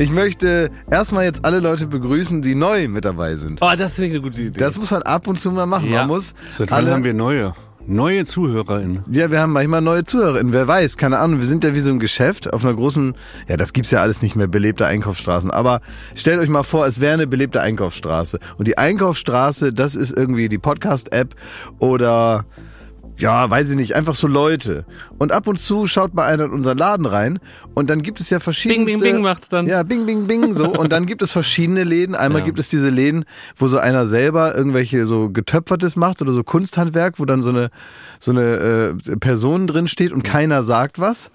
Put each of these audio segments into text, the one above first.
Ich möchte erstmal jetzt alle Leute begrüßen, die neu mit dabei sind. Oh, das ich eine gute Idee. Das muss man ab und zu mal machen. Ja. Man muss Seit wann alle, haben wir neue? Neue ZuhörerInnen. ja, wir haben manchmal neue ZuhörerInnen. Wer weiß, keine Ahnung. Wir sind ja wie so ein Geschäft auf einer großen, ja, das gibt's ja alles nicht mehr, belebte Einkaufsstraßen. Aber stellt euch mal vor, es wäre eine belebte Einkaufsstraße. Und die Einkaufsstraße, das ist irgendwie die Podcast-App oder ja, weiß ich nicht, einfach so Leute. Und ab und zu schaut mal einer in unseren Laden rein und dann gibt es ja verschiedene. Bing, bing, bing macht's dann. Ja, bing, bing, bing, so. Und dann gibt es verschiedene Läden. Einmal Ja. gibt es diese Läden, wo so einer selber irgendwelche so Getöpfertes macht oder so Kunsthandwerk, wo dann so eine, so eine äh, Person drin steht und keiner sagt was.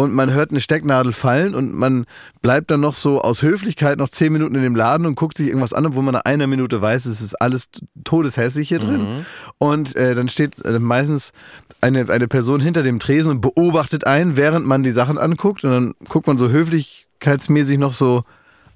Und man hört eine Stecknadel fallen und man bleibt dann noch so aus Höflichkeit noch zehn Minuten in dem Laden und guckt sich irgendwas an, wo man nach einer Minute weiß, es ist alles todeshässlich hier drin. Und äh, dann steht äh, meistens eine, eine Person hinter dem Tresen und beobachtet einen, während man die Sachen anguckt. Und dann guckt man so höflichkeitsmäßig noch so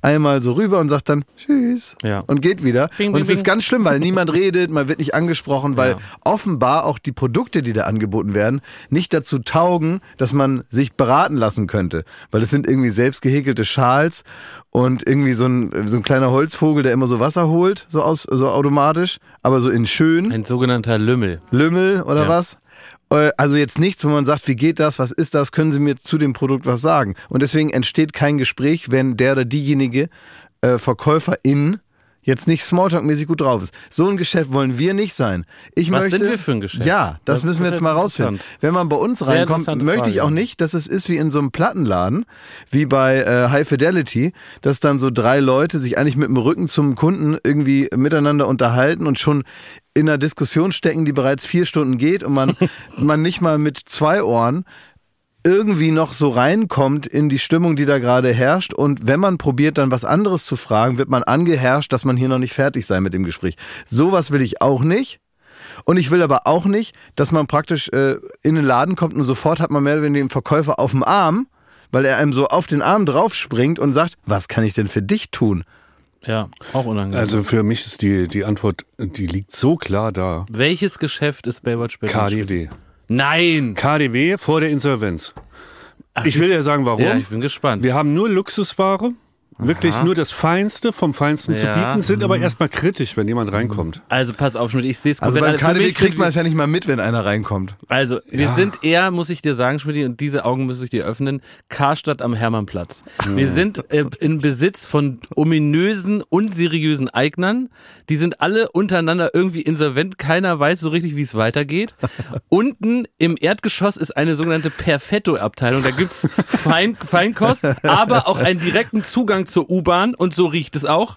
einmal so rüber und sagt dann Tschüss Ja. und geht wieder. Bing, und bing, es ist ganz schlimm, weil niemand redet, man wird nicht angesprochen, weil Ja. offenbar auch die Produkte, die da angeboten werden, nicht dazu taugen, dass man sich beraten lassen könnte. Weil es sind irgendwie selbst gehäkelte Schals und irgendwie so ein, so ein kleiner Holzvogel, der immer so Wasser holt, so aus, so automatisch, aber so in schön. Ein sogenannter Lümmel. Lümmel oder Ja. was? Äh, Also jetzt nichts, wo man sagt, wie geht das, was ist das, können Sie mir zu dem Produkt was sagen? Und deswegen entsteht kein Gespräch, wenn der oder diejenige äh, Verkäuferin jetzt nicht Smalltalk-mäßig gut drauf ist. So ein Geschäft wollen wir nicht sein. Ich Was möchte, sind wir für ein Geschäft? Ja, das, Das müssen wir jetzt mal rausfinden. Wenn man bei uns reinkommt, möchte ich auch nicht, dass es ist wie in so einem Plattenladen, wie bei äh, High Fidelity, dass dann so drei Leute sich eigentlich mit dem Rücken zum Kunden irgendwie miteinander unterhalten und schon in einer Diskussion stecken, die bereits vier Stunden geht und man, man nicht mal mit zwei Ohren irgendwie noch so reinkommt in die Stimmung, die da gerade herrscht. Und wenn man probiert, dann was anderes zu fragen, wird man angeherrscht, dass man hier noch nicht fertig sei mit dem Gespräch. Sowas will ich auch nicht. Und ich will aber auch nicht, dass man praktisch äh, in den Laden kommt und sofort hat man mehr oder weniger den Verkäufer auf dem Arm, weil er einem so auf den Arm draufspringt und sagt, was kann ich denn für dich tun? Ja, auch unangenehm. Also für mich ist die, die Antwort, die liegt so klar da. Welches Geschäft ist Baywatch Berlin? KDW. Nein! KDW vor der Insolvenz. Ach, Ich will dir sagen, warum. Ja, ich bin gespannt. Wir haben nur Luxusware, wirklich nur das Feinste vom Feinsten zu Ja. bieten, sind aber erstmal kritisch, wenn jemand reinkommt. Also pass auf, Schmidt, ich sehe es Also komplett. beim Für KDW mich kriegt man es ja nicht mal mit, wenn einer reinkommt. Also, wir sind eher, muss ich dir sagen, Schmidt, und diese Augen muss ich dir öffnen, Karstadt am Hermannplatz. Wir sind äh, in Besitz von ominösen, unseriösen Eignern. Die sind alle untereinander irgendwie insolvent. Keiner weiß so richtig, wie es weitergeht. Unten im Erdgeschoss ist eine sogenannte Perfetto-Abteilung. Da gibt's Fein, Feinkost, aber auch einen direkten Zugang zur U-Bahn und so riecht es auch.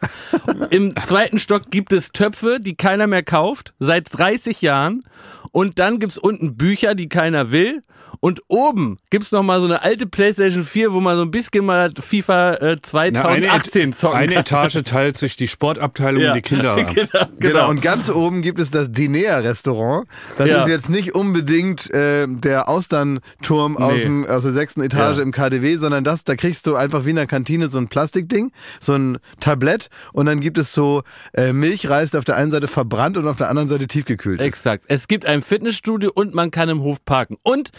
Im zweiten Stock gibt es Töpfe, die keiner mehr kauft, seit 30 Jahren. Und dann gibt's unten Bücher, die keiner will. Und oben gibt's noch mal so eine alte Playstation 4, wo man so ein bisschen mal FIFA äh, Na, eine, 2018 Et- zocken eine kann. Etage teilt sich die Sportabteilung Ja. und die Kinderabend. genau, Genau. genau. Und ganz oben gibt es das Dinea-Restaurant. Das Ja. ist jetzt nicht unbedingt äh, der Austernturm aus, Nee. dem, aus der sechsten Etage Ja. im KDW, sondern das, da kriegst du einfach wie in der Kantine so ein Plastikding, so ein Tablett und dann gibt es so äh, Milchreis, der auf der einen Seite verbrannt und auf der anderen Seite tiefgekühlt ist. Exakt. Es gibt ein Fitnessstudio und man kann im Hof parken. Und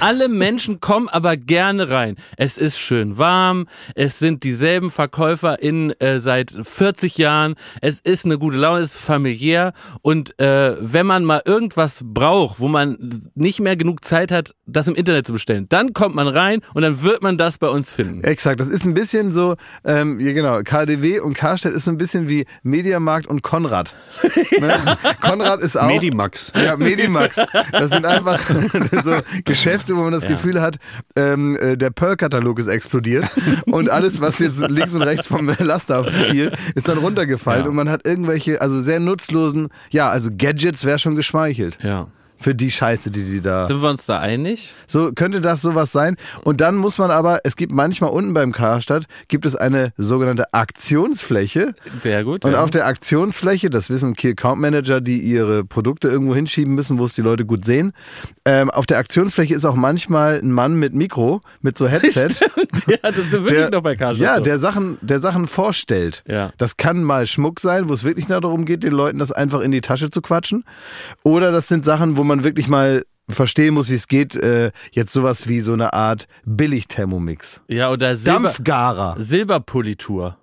alle Menschen kommen aber gerne rein. Es ist schön warm. Es sind dieselben VerkäuferInnen äh, seit 40 Jahren. Es ist eine gute Laune, es ist familiär. Und äh, wenn man mal irgendwas braucht, wo man nicht mehr genug Zeit hat, das im Internet zu bestellen, dann kommt man rein und dann wird man das bei uns finden. Exakt, das ist ein bisschen so, ähm, ja genau, KDW und Karstadt ist so ein bisschen wie Mediamarkt und Konrad. ne? Konrad ist auch... Medimax. Ja, Medimax. Das sind einfach so Geschäfte, wo man das Gefühl hat, ähm, äh, der Pearl-Katalog ist explodiert und alles, was jetzt links und rechts vom Laster fiel, ist dann runtergefallen Ja. und man hat irgendwelche, also sehr nutzlosen, ja, also Gadgets wäre schon geschmeichelt. Ja. Für die Scheiße, die die da. Sind wir uns da einig? So könnte das sowas sein. Und dann muss man aber, es gibt manchmal unten beim Karstadt, gibt es eine sogenannte Aktionsfläche. Sehr gut. Und ja. auf der Aktionsfläche, das wissen Key Account Manager, die ihre Produkte irgendwo hinschieben müssen, wo es die Leute gut sehen. Ähm, auf der Aktionsfläche ist auch manchmal ein Mann mit Mikro, mit so Headset. ja, das ist wirklich der- noch bei Karstadt. Ja, so. der Sachen, der Sachen vorstellt. Ja. Das kann mal Schmuck sein, wo es wirklich nur darum geht, den Leuten das einfach in die Tasche zu quatschen. Oder das sind Sachen, wo man wirklich mal verstehen muss, wie es geht, äh, jetzt sowas wie so eine Art Billig-Thermomix. Ja, oder Silber, Dampfgarer. Silberpolitur.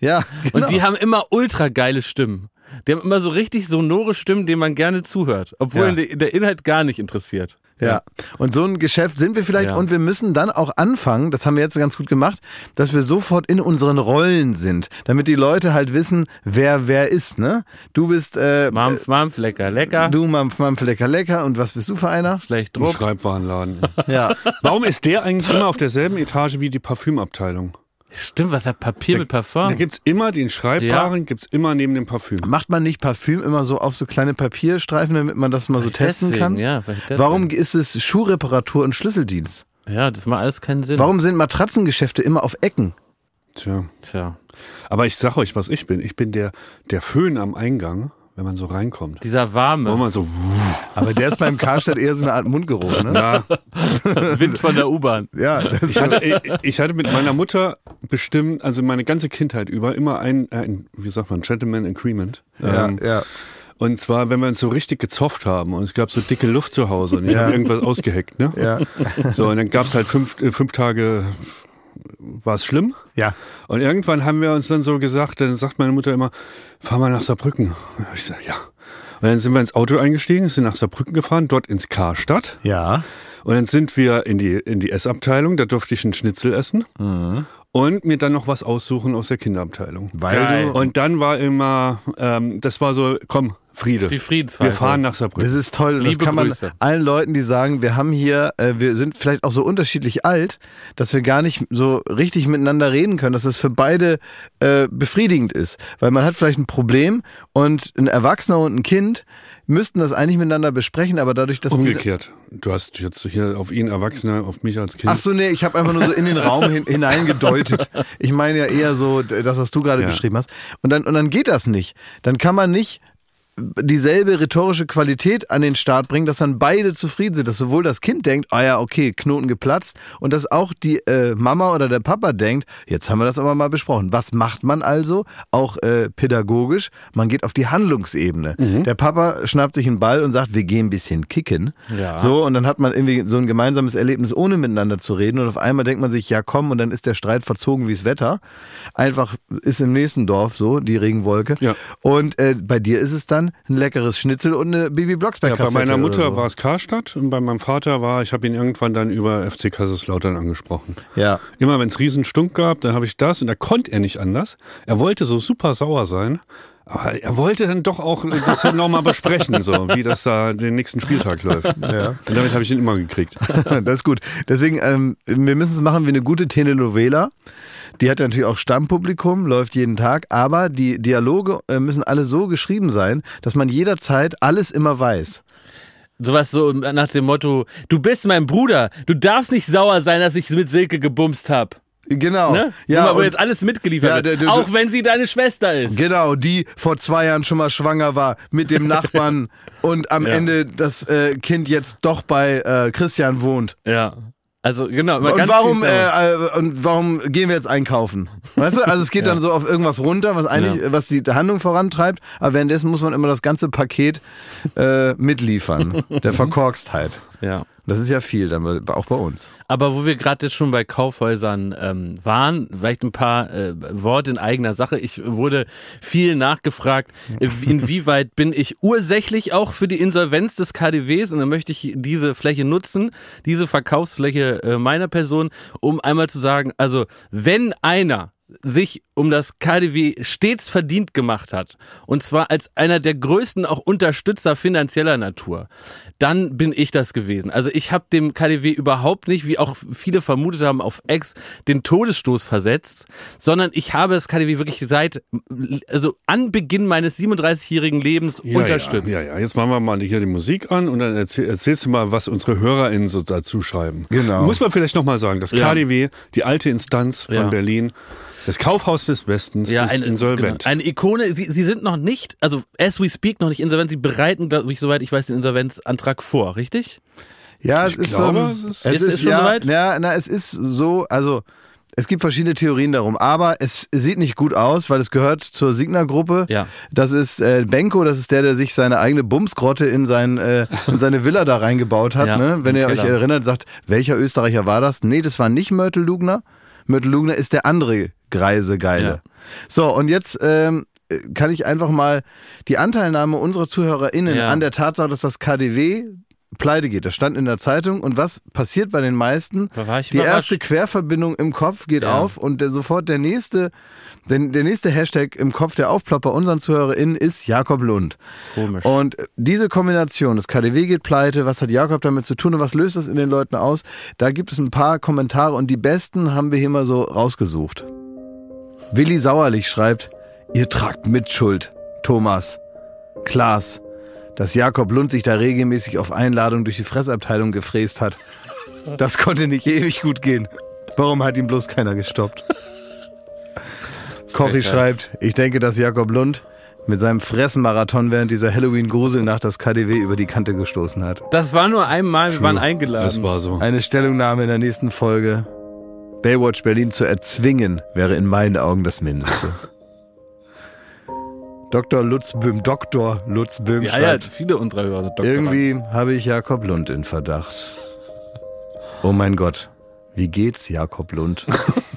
Ja, genau. Und die haben immer ultra geile Stimmen. Die haben immer so richtig sonore Stimmen, denen man gerne zuhört, obwohl Ja. der, der Inhalt gar nicht interessiert. Ja, und so ein Geschäft sind wir vielleicht Ja. und wir müssen dann auch anfangen, das haben wir jetzt ganz gut gemacht, dass wir sofort in unseren Rollen sind, damit die Leute halt wissen, wer wer ist, ne? Du bist äh, Mampf, Mampf, lecker, lecker. du Mampf, Mampf, lecker, lecker und was bist du für einer? Schlecht Ein Druck. Schreibwarenladen. Ja, Warum ist der eigentlich immer auf derselben Etage wie die Parfümabteilung? Stimmt, was hat Papier mit Parfum? Da gibt's immer den Schreibwaren, gibt's immer neben dem Parfüm. macht man nicht Parfüm immer so auf so kleine Papierstreifen, damit man das mal so testen deswegen, kann? ja, vielleicht. Warum ist es Schuhreparatur und Schlüsseldienst? Ja, das macht alles keinen Sinn. Warum sind Matratzengeschäfte immer auf Ecken? Tja. Tja, Aber ich sag euch, was ich bin. Ich bin der, der Föhn am Eingang, wenn man so reinkommt. dieser Wo warme man so, Aber der ist beim Karstadt eher so eine Art Mundgeruch, ne? ja, Wind von der U-Bahn. Ja, ich hatte, ich- ich hatte mit meiner Mutter bestimmt, also meine ganze Kindheit über, immer ein, ein wie sagt man, Gentleman Agreement. ja, Ähm, ja. Und zwar, wenn wir uns so richtig gezofft haben und es gab so dicke Luft zu Hause und ich Ja. habe irgendwas ausgeheckt, ne? Ja. So, und dann gab's halt fünf, äh, fünf Tage, war es schlimm. Ja. Und irgendwann haben wir uns dann so gesagt, dann sagt meine Mutter immer, fahr mal nach Saarbrücken. Ich sag, ja. Und dann sind wir ins Auto eingestiegen, sind nach Saarbrücken gefahren, dort ins Karstadt. Ja. Und dann sind wir in die, in die Essabteilung, da durfte ich einen Schnitzel essen. Und mir dann noch was aussuchen aus der Kinderabteilung. Weil. Und dann war immer, ähm, das war so, komm, Friede. Die Friedenspfeife. wir fahren nach Saarbrücken. Das ist toll. Und das Liebe kann man Grüße. allen Leuten, die sagen, wir haben hier, äh, wir sind vielleicht auch so unterschiedlich alt, dass wir gar nicht so richtig miteinander reden können, dass das für beide äh, befriedigend ist. Weil man hat vielleicht ein Problem und ein Erwachsener und ein Kind müssten das eigentlich miteinander besprechen, aber dadurch, dass Umgekehrt. Du hast jetzt hier auf ihn Erwachsener, auf mich als Kind. Ach so, nee, ich habe einfach nur so in den Raum hin, hineingedeutet. Ich meine ja eher so das, was du gerade Ja. beschrieben hast. Und dann, und dann geht das nicht. Dann kann man nicht dieselbe rhetorische Qualität an den Start bringen, dass dann beide zufrieden sind, dass sowohl das Kind denkt, ah ja, okay, Knoten geplatzt, und dass auch die äh, Mama oder der Papa denkt, jetzt haben wir das aber mal besprochen. Was macht man also? Auch äh, pädagogisch, man geht auf die Handlungsebene. Der Papa schnappt sich einen Ball und sagt, wir gehen ein bisschen kicken. Ja. So, und dann hat man irgendwie so ein gemeinsames Erlebnis, ohne miteinander zu reden. Und auf einmal denkt man sich, ja komm, und dann ist der Streit verzogen wie's Wetter. Einfach ist im nächsten Dorf so, die Regenwolke. Ja. Und äh, bei dir ist es dann ein leckeres Schnitzel und eine Bibi Blocksberg Ja, bei meiner Mutter so. war es Karstadt und bei meinem Vater war, ich habe ihn irgendwann dann über FC Kaiserslautern angesprochen. Ja. Immer wenn es Riesenstunk gab, dann habe ich das und da konnte er nicht anders. Er wollte so super sauer sein, aber er wollte dann doch auch das dann nochmal besprechen, so wie das da den nächsten Spieltag läuft. Ja. Und damit habe ich ihn immer gekriegt. das ist gut. Deswegen, ähm, wir müssen es machen wie eine gute Telenovela. Die hat ja natürlich auch Stammpublikum, läuft jeden Tag, aber die Dialoge äh, müssen alle so geschrieben sein, dass man jederzeit alles immer weiß. Sowas so nach dem Motto, du bist mein Bruder, du darfst nicht sauer sein, dass ich mit Silke gebumst hab. Genau. Ne? Ja, mal, wo jetzt alles mitgeliefert Ja, wird. auch wenn sie deine Schwester ist. Genau, die vor zwei Jahren schon mal schwanger war mit dem Nachbarn und am Ja. Ende das äh, Kind jetzt doch bei äh, Christian wohnt. Ja. Also genau. Und warum, äh, äh, und warum gehen wir jetzt einkaufen? Weißt du, also es geht dann so auf irgendwas runter, was eigentlich, was die Handlung vorantreibt, aber währenddessen muss man immer das ganze Paket äh, mitliefern, der Verkorkstheit. Ja. Das ist ja viel, dann auch bei uns. Aber wo wir gerade jetzt schon bei Kaufhäusern ähm, waren, vielleicht ein paar äh, Worte in eigener Sache. Ich wurde viel nachgefragt, äh, inwieweit bin ich ursächlich auch für die Insolvenz des KDWs und dann möchte ich diese Fläche nutzen, diese Verkaufsfläche äh, meiner Person, um einmal zu sagen, also wenn einer sich um das KDW stets verdient gemacht hat, und zwar als einer der größten auch Unterstützer finanzieller Natur, dann bin ich das gewesen. Also ich habe dem KDW überhaupt nicht, wie auch viele vermutet haben, auf Ex den Todesstoß versetzt, sondern ich habe das KDW wirklich seit, also an Beginn meines 37-jährigen Lebens unterstützt. Ja, ja, ja, jetzt machen wir mal hier die Musik an und dann erzähl, erzählst du mal, was unsere HörerInnen so dazu schreiben. Genau. Muss man vielleicht nochmal sagen, das Ja. KDW, die alte Instanz von Ja. Berlin, das Kaufhaus des Westens Ja, ist eine, insolvent. Genau, eine Ikone. Sie, sie sind noch nicht, also as we speak, noch nicht insolvent. Sie bereiten, glaube ich, soweit ich weiß, den Insolvenzantrag vor, richtig? Ja, es Ich ist glaube, so. es ist- es Ist- ist schon ja, soweit? Ja, na, es ist so, also Es gibt verschiedene Theorien darum, aber es sieht nicht gut aus, weil es gehört zur Signa-Gruppe. Ja. Das ist äh, Benko, das ist der, der sich seine eigene Bumsgrotte in, sein, äh, in seine Villa da reingebaut hat. Ja, ne? Wenn ihr euch Keller. erinnert, sagt, welcher Österreicher war das? Nee, das war nicht Mörtel Lugner. Mörtel Lugner ist der andere greise Geile. Ja. So, und jetzt ähm, kann ich einfach mal die Anteilnahme unserer ZuhörerInnen Ja. an der Tatsache, dass das KDW pleite geht. Das stand in der Zeitung. Und was passiert bei den meisten? War ich Die erste Querverbindung im Kopf geht Ja. auf und der, sofort der nächste, der, der nächste Hashtag im Kopf der Aufplopper unseren ZuhörerInnen ist Jakob Lund. Komisch. Und diese Kombination, das KDW geht pleite, was hat Jakob damit zu tun und was löst das in den Leuten aus? Da gibt es ein paar Kommentare und die besten haben wir hier mal so rausgesucht. Willi Sauerlich schreibt, ihr tragt Mitschuld, Thomas, Klaas, dass Jakob Lund sich da regelmäßig auf Einladung durch die Fressabteilung gefräst hat. Das konnte nicht ewig gut gehen. Warum hat ihn bloß keiner gestoppt? Kochi schreibt, ich denke, dass Jakob Lund mit seinem Fressenmarathon während dieser Halloween-Gruselnacht das KDW über die Kante gestoßen hat. das war nur einmal, wir waren Das eingeladen. war so. Eine Stellungnahme in der nächsten Folge. Baywatch Berlin zu erzwingen, wäre in meinen Augen das Mindeste. Dr. Lutz Böhm, Dr. Lutz Böhm ja, ja, viele unserer Hörer sind Doktoranden. irgendwie habe ich Jakob Lund in Verdacht. Oh mein Gott, wie geht's Jakob Lund?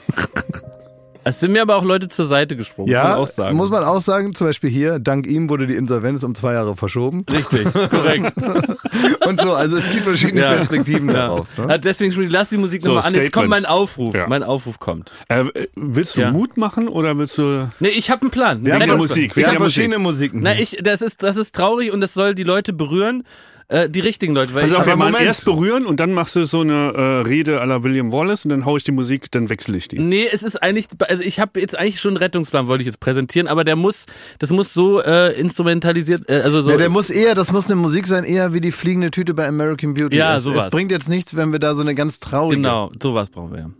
Es sind mir aber auch Leute zur Seite gesprungen, muss man Ja, auch sagen. muss man auch sagen, zum Beispiel hier, dank ihm wurde die Insolvenz um zwei Jahre verschoben. Richtig, korrekt. Und so, also es gibt verschiedene Ja. Perspektiven ja. darauf. Ne? Ja, Deswegen, Schmidt, lass die Musik So, nochmal an. Jetzt kommt mein Aufruf. Ja. Mein Aufruf kommt. Äh, willst du Ja. Mut machen oder willst du. Nee, ich habe einen Plan. Wir haben der das- Musik, Wir haben verschiedene Musiken. Na, ich, das ist, das ist traurig und das soll die Leute berühren, äh, die richtigen Leute. Weil Pass ich auf, hab- wir machen Moment. erst berühren und dann machst du so eine äh, Rede à la William Wallace und dann hau ich die Musik, dann wechsle ich die. Nee, es ist eigentlich, also ich habe jetzt eigentlich schon einen Rettungsplan, wollte ich jetzt präsentieren, aber der muss, das muss so äh, instrumentalisiert, äh, also so. Ja, der muss eher, das muss eine Musik sein, eher wie die fliegende Tüte bei American Beauty. Ja, es, sowas. es bringt jetzt nichts, wenn wir da so eine ganz traurige. Genau, sowas brauchen wir.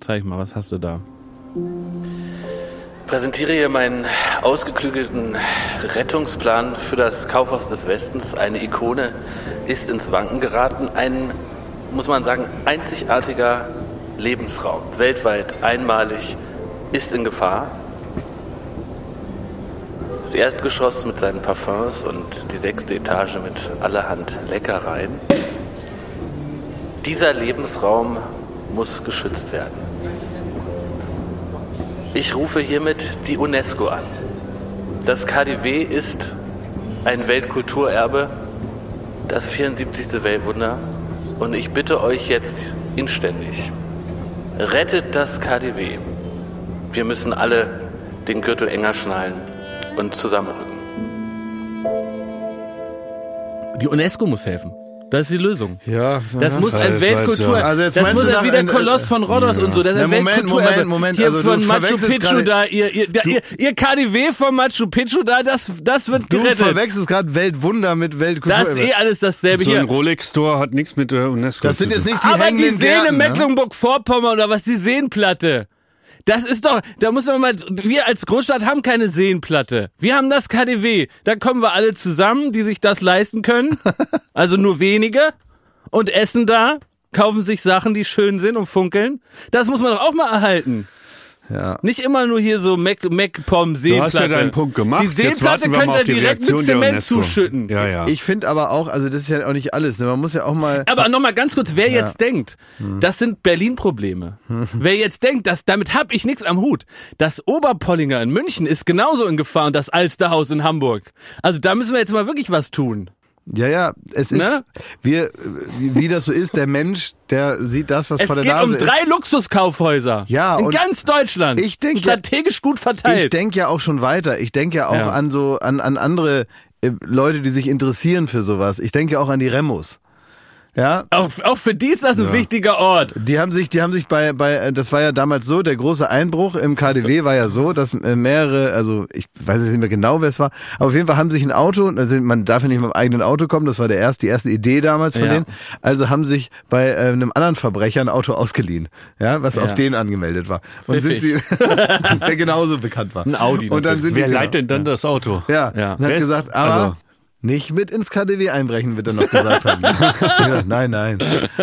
Zeig mal, was hast du da? Präsentiere hier meinen ausgeklügelten Rettungsplan für das Kaufhaus des Westens. Eine Ikone ist ins Wanken geraten. Ein, muss man sagen, einzigartiger Lebensraum, weltweit einmalig, ist in Gefahr. Das Erdgeschoss mit seinen Parfums und die sechste Etage mit allerhand Leckereien. Dieser Lebensraum muss geschützt werden. Ich rufe hiermit die UNESCO an. Das KDW ist ein Weltkulturerbe, das 74. Weltwunder. Und ich bitte euch jetzt inständig, rettet das KDW. Wir müssen alle den Gürtel enger schnallen und zusammenrücken. Die UNESCO muss helfen. Das ist die Lösung. Ja, Das ja. muss ein Das Weltkultur. ja. Also jetzt das muss du ja nach wie der ein- Koloss von Rhodos und so. Das ist Ja, ein Moment, Weltkulturerbe. Moment, Moment. Hier Also du von Machu Picchu da, ihr, ihr, da, ihr, ihr KDW von Machu Picchu da, das, das wird Du gerettet. verwechselst gerade Weltwunder mit Weltkultur. Das ist eh alles dasselbe So hier. ein Rolex-Store hat nichts mit der UNESCO das sind zu jetzt tun. nicht die Aber die Seen Gärten, in ne? Mecklenburg-Vorpommern oder was, die Seenplatte. Das ist doch, da muss man mal, wir als Großstadt haben keine Seenplatte. Wir haben das KDW. Da kommen wir alle zusammen, die sich das leisten können. Also nur wenige. Und essen da, kaufen sich Sachen, die schön sind und funkeln. Das muss man doch auch mal erhalten. Ja. Nicht immer nur hier so Mac, Macpom Seenplatte. Du hast ja deinen Punkt gemacht. Die Seenplatte wir könnt ihr direkt mit Zement zuschütten. Ja, ja. Ich finde aber auch, also das ist ja auch nicht alles. Ne? Man muss ja auch mal. Aber nochmal ganz kurz, wer jetzt denkt, Hm. das sind Berlin-Probleme. Wer jetzt denkt, dass, damit hab ich nichts am Hut. Das Oberpollinger in München ist genauso in Gefahr und das Alsterhaus in Hamburg. Also da müssen wir jetzt mal wirklich was tun. Ja, ja, es ist, Ne? wir, wie, das so ist, der Mensch, der sieht das, was Es vor der geht Nase um ist. drei Luxuskaufhäuser. Ja, In ganz Deutschland. ich denk- Strategisch gut Ich verteilt. denke ja auch schon weiter. Ich denke ja auch Ja. an so, an, an andere äh, Leute, die sich interessieren für sowas. Ich denke ja auch an die Remos. Ja, auch, auch für die ist das ein wichtiger Ort. Die haben sich, die haben sich bei, bei, äh, das war ja damals so, der große Einbruch im KDW war ja so, dass äh, mehrere, also ich weiß jetzt nicht mehr genau, wer es war, aber auf jeden Fall haben sich ein Auto, also man darf ja nicht mit dem eigenen Auto kommen, das war der erste, die erste Idee damals von Ja. denen, also haben sich bei äh, einem anderen Verbrecher ein Auto ausgeliehen, ja, was Ja. auf den angemeldet war. Und sind Pfiffig. sie, der genauso bekannt war. Ein Audi Und dann sind Wer leiht denn dann das Auto? Ja, Ja. und hat gesagt, aber also- nicht mit ins KDW einbrechen, wird er noch gesagt haben. ja, nein, nein.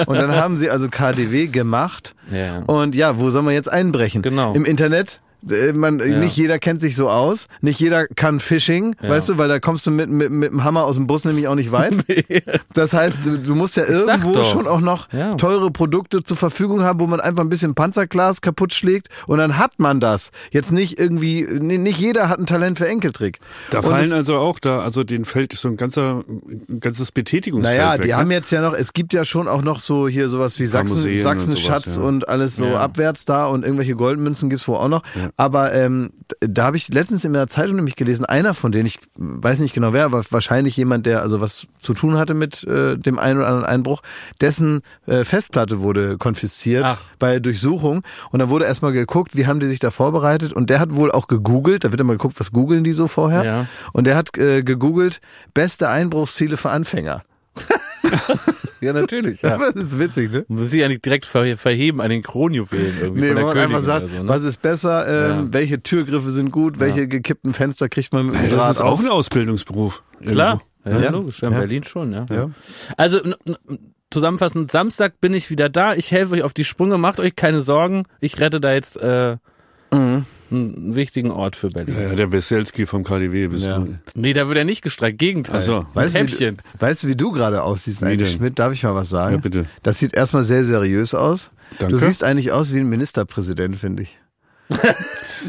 Und dann haben sie also KDW gemacht. Ja. Und ja, wo soll man jetzt einbrechen? Genau. Im Internet? Äh, Man, Nicht jeder kennt sich so aus, nicht jeder kann Phishing, Ja. weißt du, weil da kommst du mit, mit, mit dem Hammer aus dem Bus nämlich auch nicht weit. Das heißt, du, du musst ja sag irgendwo schon auch noch Ja. teure Produkte zur Verfügung haben, wo man einfach ein bisschen Panzerglas kaputt schlägt und dann hat man das. Jetzt nicht irgendwie, nee, nicht jeder hat ein Talent für Enkeltrick. Da Und fallen es- also auch da, also den fällt so ein ganzer, ein ganzes Betätigungsfeld Naja, weg. die ne? haben jetzt ja noch, es gibt ja schon auch noch so hier sowas wie Sachsen, und Sachsen-Schatz ja. und alles so Ja. abwärts da und irgendwelche Goldmünzen gibt's wohl auch noch. Aber ähm, da habe ich letztens in der Zeitung nämlich gelesen, einer von denen, ich weiß nicht genau wer, aber wahrscheinlich jemand, der also was zu tun hatte mit äh, dem einen oder anderen Einbruch, dessen äh, Festplatte wurde konfisziert Ach. bei Durchsuchung. Und da wurde erstmal geguckt, wie haben die sich da vorbereitet. Und der hat wohl auch gegoogelt, da wird immer geguckt, was googeln die so vorher. Ja. Und der hat äh, gegoogelt, beste Einbruchsziele für Anfänger. Ja, natürlich. Ja. Das ist witzig, ne? Muss sich ja nicht direkt ver verheben an den Kronjuwelen irgendwie Nee, von der man Königin einfach sagt, oder so, ne? was ist besser, ähm, Ja. welche Türgriffe sind gut, welche gekippten Fenster kriegt man mit dem das Draht ist auch auf. ein Ausbildungsberuf. Klar, ja, Ja. logisch. Ja, in Ja. Berlin schon, ja. Ja. Also zusammenfassend, Samstag bin ich wieder da. Ich helfe euch auf die Sprünge. Macht euch keine Sorgen. Ich rette da jetzt äh, Mhm. Einen wichtigen Ort für Berlin. Ja, der Weselski vom KDW bist Ja. du. Nee, da wird er nicht gestreikt. Gegenteil. Ach so. Ein Weißt du, wie, Häppchen. du- weißt du, wie du gerade aussiehst eigentlich, denn? Schmidt? Darf ich mal was sagen? Ja, bitte. Das sieht erstmal sehr seriös aus. Danke. Du siehst eigentlich aus wie ein Ministerpräsident, finde ich.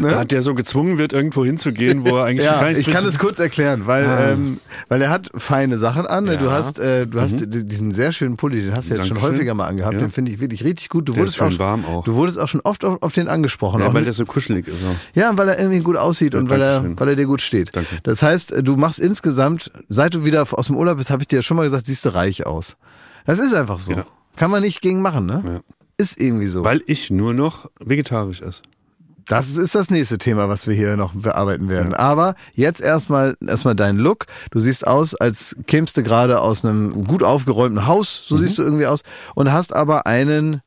Ja, der so gezwungen wird, irgendwo hinzugehen, wo er eigentlich Ja, ich kann es kurz erklären, weil, Ah. ähm, weil er hat feine Sachen an. ne? Du Ja. hast, äh, du hast diesen sehr schönen Pulli, den hast du jetzt schon Mhm. Häufiger mal angehabt. Ja. Den finde ich wirklich richtig gut. Du Der wurdest ist schön auch, warm auch. Du wurdest auch schon oft auf, auf den angesprochen. Ja, auch weil nicht- der so kuschelig ist. Auch. Ja, weil er irgendwie gut aussieht und weil er, weil er dir gut steht. Danke. Das heißt, du machst insgesamt, seit du wieder aus dem Urlaub bist, habe ich dir ja schon mal gesagt, siehst du reich aus. Das ist einfach so. Kann man nicht gegen machen, ne? Ist irgendwie so. Weil ich nur noch vegetarisch esse. Das ist das nächste Thema, was wir hier noch bearbeiten werden. Aber jetzt erstmal erstmal dein Look. Du siehst aus, als kämst du gerade aus einem gut aufgeräumten Haus, so siehst du irgendwie aus, und hast aber einen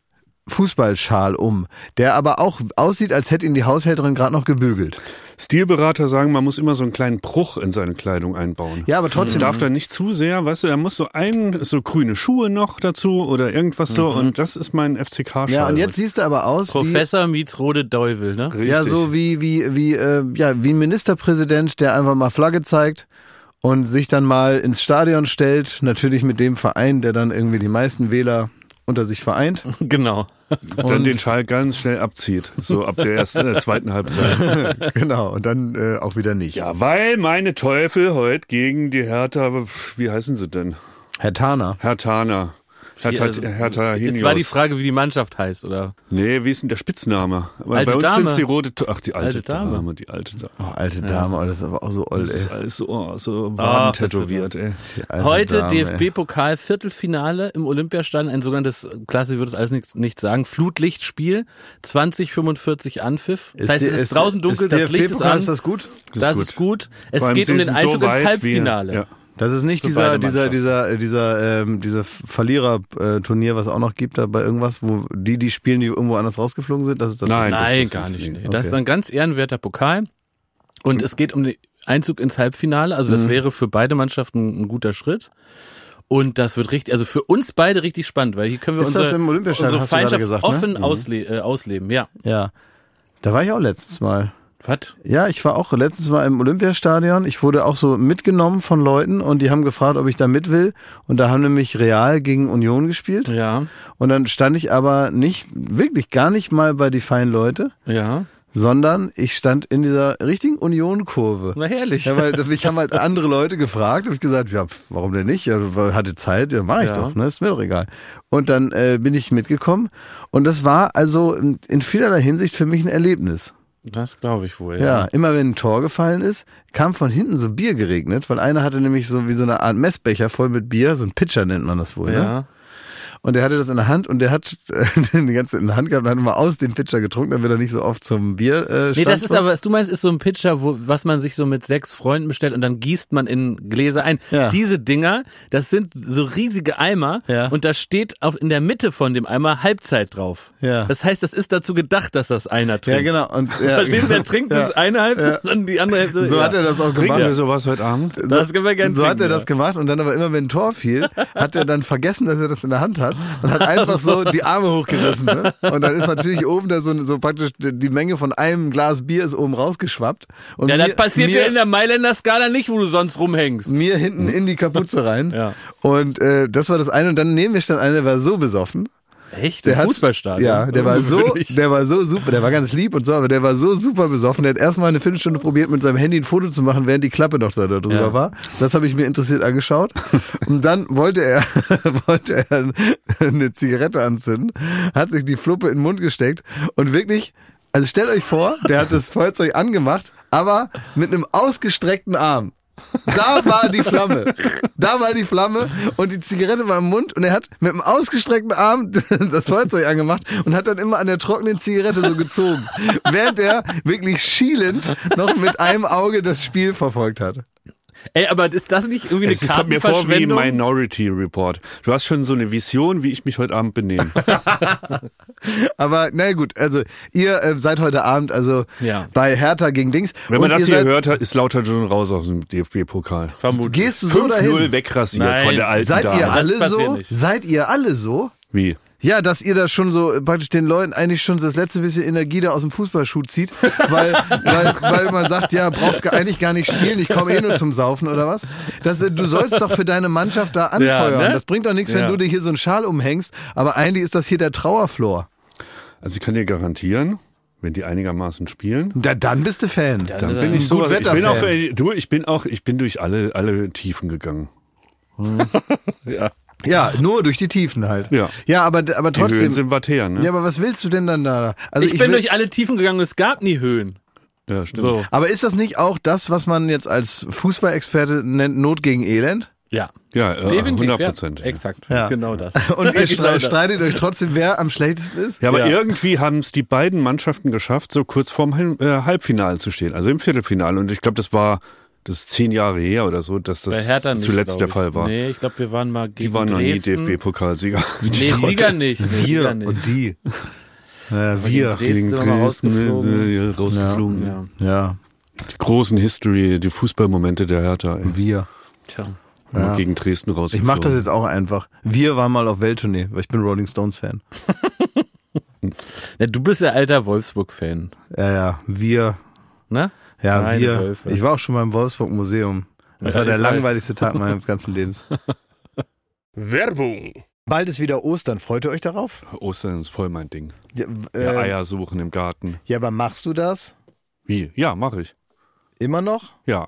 Fußballschal um, der aber auch aussieht, als hätte ihn die Haushälterin gerade noch gebügelt. Stilberater sagen, man muss immer so einen kleinen Bruch in seine Kleidung einbauen. Ja, aber trotzdem. darf dann nicht zu sehr, weißt du, da muss so ein, so grüne Schuhe noch dazu oder irgendwas so und das ist mein FCK-Schal. Ja, und jetzt siehst du aber aus wie, Professor meets Rode Teufel, ne? Richtig. ja, so wie, wie, wie, äh, ja, wie ein Ministerpräsident, der einfach mal Flagge zeigt und sich dann mal ins Stadion stellt, natürlich mit dem Verein, der dann irgendwie die meisten Wähler unter sich vereint. Genau. Und dann den Schal ganz schnell abzieht, so ab der ersten, äh, zweiten Halbzeit. genau, und dann äh, auch wieder nicht. Ja, weil meine Teufel heute gegen die Hertha, wie heißen sie denn? Herr Taner. Hertana. Hertha, Also, Hertha Es Henios. war die Frage, wie die Mannschaft heißt, oder? Nee, wie ist denn der Spitzname? Alte bei uns sind's die rote, To- ach, die alte, Alte Dame. Dame. die alte Dame. Oh, alte Dame, oh, das ist aber auch so old, Das ist ey. alles so, oh, so das wird tätowiert, ey. Heute Dame, ey. DFB-Pokal-Viertelfinale im Olympiastadion, ein sogenanntes, Klasse würde es alles nicht, nicht sagen, Flutlichtspiel, 2045 Anpfiff. Das Ist heißt, es ist ist- draußen dunkel, ist das Licht ist DFB-Pokal, an. Ist das gut? Das gut. ist gut. Es Vor allem, geht um den sind so Einzug ins weit wie- Halbfinale. ja. Das ist nicht dieser, dieser, dieser, äh, dieser, ähm, dieser Verlierer-Turnier, was auch noch gibt, da bei irgendwas, wo die, die spielen, die irgendwo anders rausgeflogen sind, das ist das. Nein. das Nein, ist gar nicht, nee. Nee. Das ist ein ganz ehrenwerter Pokal. Und es geht um den Einzug ins Halbfinale. Also Mhm. das wäre für beide Mannschaften ein guter Schritt. Und das wird richtig, also für uns beide richtig spannend, weil hier können wir Ist unsere, das unsere Feindschaft gesagt, ne? offen ausle äh, ausleben. Ja. Ja. Da war ich auch letztes Mal. Was? Ja, ich war auch letztes Mal im Olympiastadion. Ich wurde auch so mitgenommen von Leuten und die haben gefragt, ob ich da mit will. Und da haben nämlich Real gegen Union gespielt. Ja, Und dann stand ich aber nicht, wirklich gar nicht mal bei die feinen Leute, ja. sondern ich stand in dieser richtigen Union-Kurve. Na herrlich. Ja, weil mich haben halt andere Leute gefragt und ich gesagt, ja, pf, warum denn nicht? Ja, hatte Zeit, ja, mach ich Ja. doch, ne? Ist mir doch egal. Und dann äh, bin ich mitgekommen und das war also in, in vielerlei Hinsicht für mich ein Erlebnis. Das glaube ich wohl. Ja. immer wenn ein Tor gefallen ist, kam von hinten so Bier geregnet, weil einer hatte nämlich so wie so eine Art Messbecher voll mit Bier, so ein Pitcher nennt man das wohl, ne? Ja. und der hatte das in der Hand und der hat äh, die ganze in der Hand gehabt und hat immer aus dem Pitcher getrunken, damit er nicht so oft zum Bier äh, Nee, das ist aber, was du meinst, ist so ein Pitcher, wo, was man sich so mit sechs Freunden bestellt und dann gießt man in Gläser ein. Ja. Diese Dinger, das sind so riesige Eimer Ja. und da steht auf, in der Mitte von dem Eimer Halbzeit drauf. Ja. Das heißt, das ist dazu gedacht, dass das einer trinkt. Ja, genau. Und, ja, Verstehst du, der trinkt ja. bis eine Halbzeit und dann die andere Hälfte. So ja. hat er das auch Trinken gemacht. wir sowas heute Abend? Das können wir gerne So hat trinken, er das ja. gemacht und dann aber immer, wenn ein Tor fiel, hat er dann vergessen, dass er das in der Hand hat und hat einfach so die Arme hochgerissen. Ne? Und dann ist natürlich oben da so, so praktisch die Menge von einem Glas Bier ist oben rausgeschwappt. Und Ja, das mir- passiert mir, ja in der Mailänder Skala nicht, wo du sonst rumhängst. mir hinten in die Kapuze rein. Ja. Und äh, das war das eine. Und dann neben mir stand einer, der war so besoffen. Echt? Der hat, Fußballstadion? Ja, der war so, der war so super, der war ganz lieb und so, aber der war so super besoffen. Der hat erstmal eine Viertelstunde probiert, mit seinem Handy ein Foto zu machen, während die Klappe noch da drüber Ja. war. Das habe ich mir interessiert angeschaut. Und dann wollte er, wollte er eine Zigarette anzünden, hat sich die Fluppe in den Mund gesteckt und wirklich, also stellt euch vor, der hat das Feuerzeug angemacht, aber mit einem ausgestreckten Arm. Da war die Flamme. Da war die Flamme und die Zigarette war im Mund und er hat mit einem ausgestreckten Arm das Feuerzeug angemacht und hat dann immer an der trockenen Zigarette so gezogen, während er wirklich schielend noch mit einem Auge das Spiel verfolgt hat. Ey, aber ist das nicht irgendwie eine Es kommt mir vor wie? Minority Report. Du hast schon so eine Vision, wie ich mich heute Abend benehme. Aber na gut, also ihr äh, seid heute Abend also Ja. bei Hertha gegen Dings. Wenn man das hier hört, ist lauter schon raus aus dem DFB-Pokal. Vermutlich. Gehst du so 5-0 dahin? wegrasiert Nein. von der alten Seid Dame. ihr alle so? nicht. Seid ihr alle so? Wie? Ja, dass ihr da schon so praktisch den Leuten eigentlich schon das letzte bisschen Energie da aus dem Fußballschuh zieht, weil, weil, weil man sagt, ja, brauchst gar, eigentlich gar nicht spielen, ich komme eh nur zum Saufen oder was. Das, äh, du sollst doch für deine Mannschaft da anfeuern. ne? Das bringt doch nichts, wenn Ja. du dir hier so einen Schal umhängst, aber eigentlich ist das hier der Trauerflor. Also ich kann dir garantieren, wenn die einigermaßen spielen, Da, dann bist du Fan. dann ist bin ich so. Ich bin Gutwetterfan. auch, äh, du, ich bin auch, ich bin durch alle, alle Tiefen gegangen. Ja. Ja, nur durch die Tiefen halt. Ja. Ja, aber, aber Die Höhen trotzdem. sind was her, ne? Ja, aber was willst du denn dann da? Also ich, bin will- durch alle Tiefen gegangen, es gab nie Höhen. Ja, stimmt. So. aber ist das nicht auch das, was man jetzt als Fußballexperte nennt, Not gegen Elend? Ja. Ja, äh, Definitiv. 100 Prozent. Ja. Exakt. Ja. Genau das. Und ihr Genau streitet euch trotzdem, wer am schlechtesten ist? Ja, aber Ja. irgendwie haben es die beiden Mannschaften geschafft, so kurz vorm äh, Halbfinale zu stehen, also im Viertelfinale. Und ich glaube, das war das ist zehn Jahre her oder so, dass das nicht, zuletzt der ich. Fall war. Nee, ich glaube, wir waren mal gegen Die waren noch nie Dresden. DFB-Pokalsieger. Nee, Sieger nicht. Nee, Sieger nicht. und die. Ja, gegen wir. Dresden sind wir mal rausgeflogen. äh, rausgeflogen. Ja. Ja, Die großen History, die Fußballmomente der Hertha. Ey. wir. Tja. Nur Gegen Dresden Ich rausgeflogen. mach das jetzt auch einfach. Wir waren mal auf Welttournee, weil ich bin Rolling Stones Fan. Ja, du bist ja alter Wolfsburg-Fan, Ja, ja, wir. ne? Ja, Kleine wir. Wölfe. Ich war auch schon mal im Wolfsburg Museum. Das Ja, war der langweiligste Tag meines ganzen Lebens. Werbung. Bald ist wieder Ostern. Freut ihr euch darauf? Ostern ist voll mein Ding. Ja, äh, Ja, Eier suchen im Garten. ja, aber machst du das Wie? Ja, mache ich. immer noch? Ja.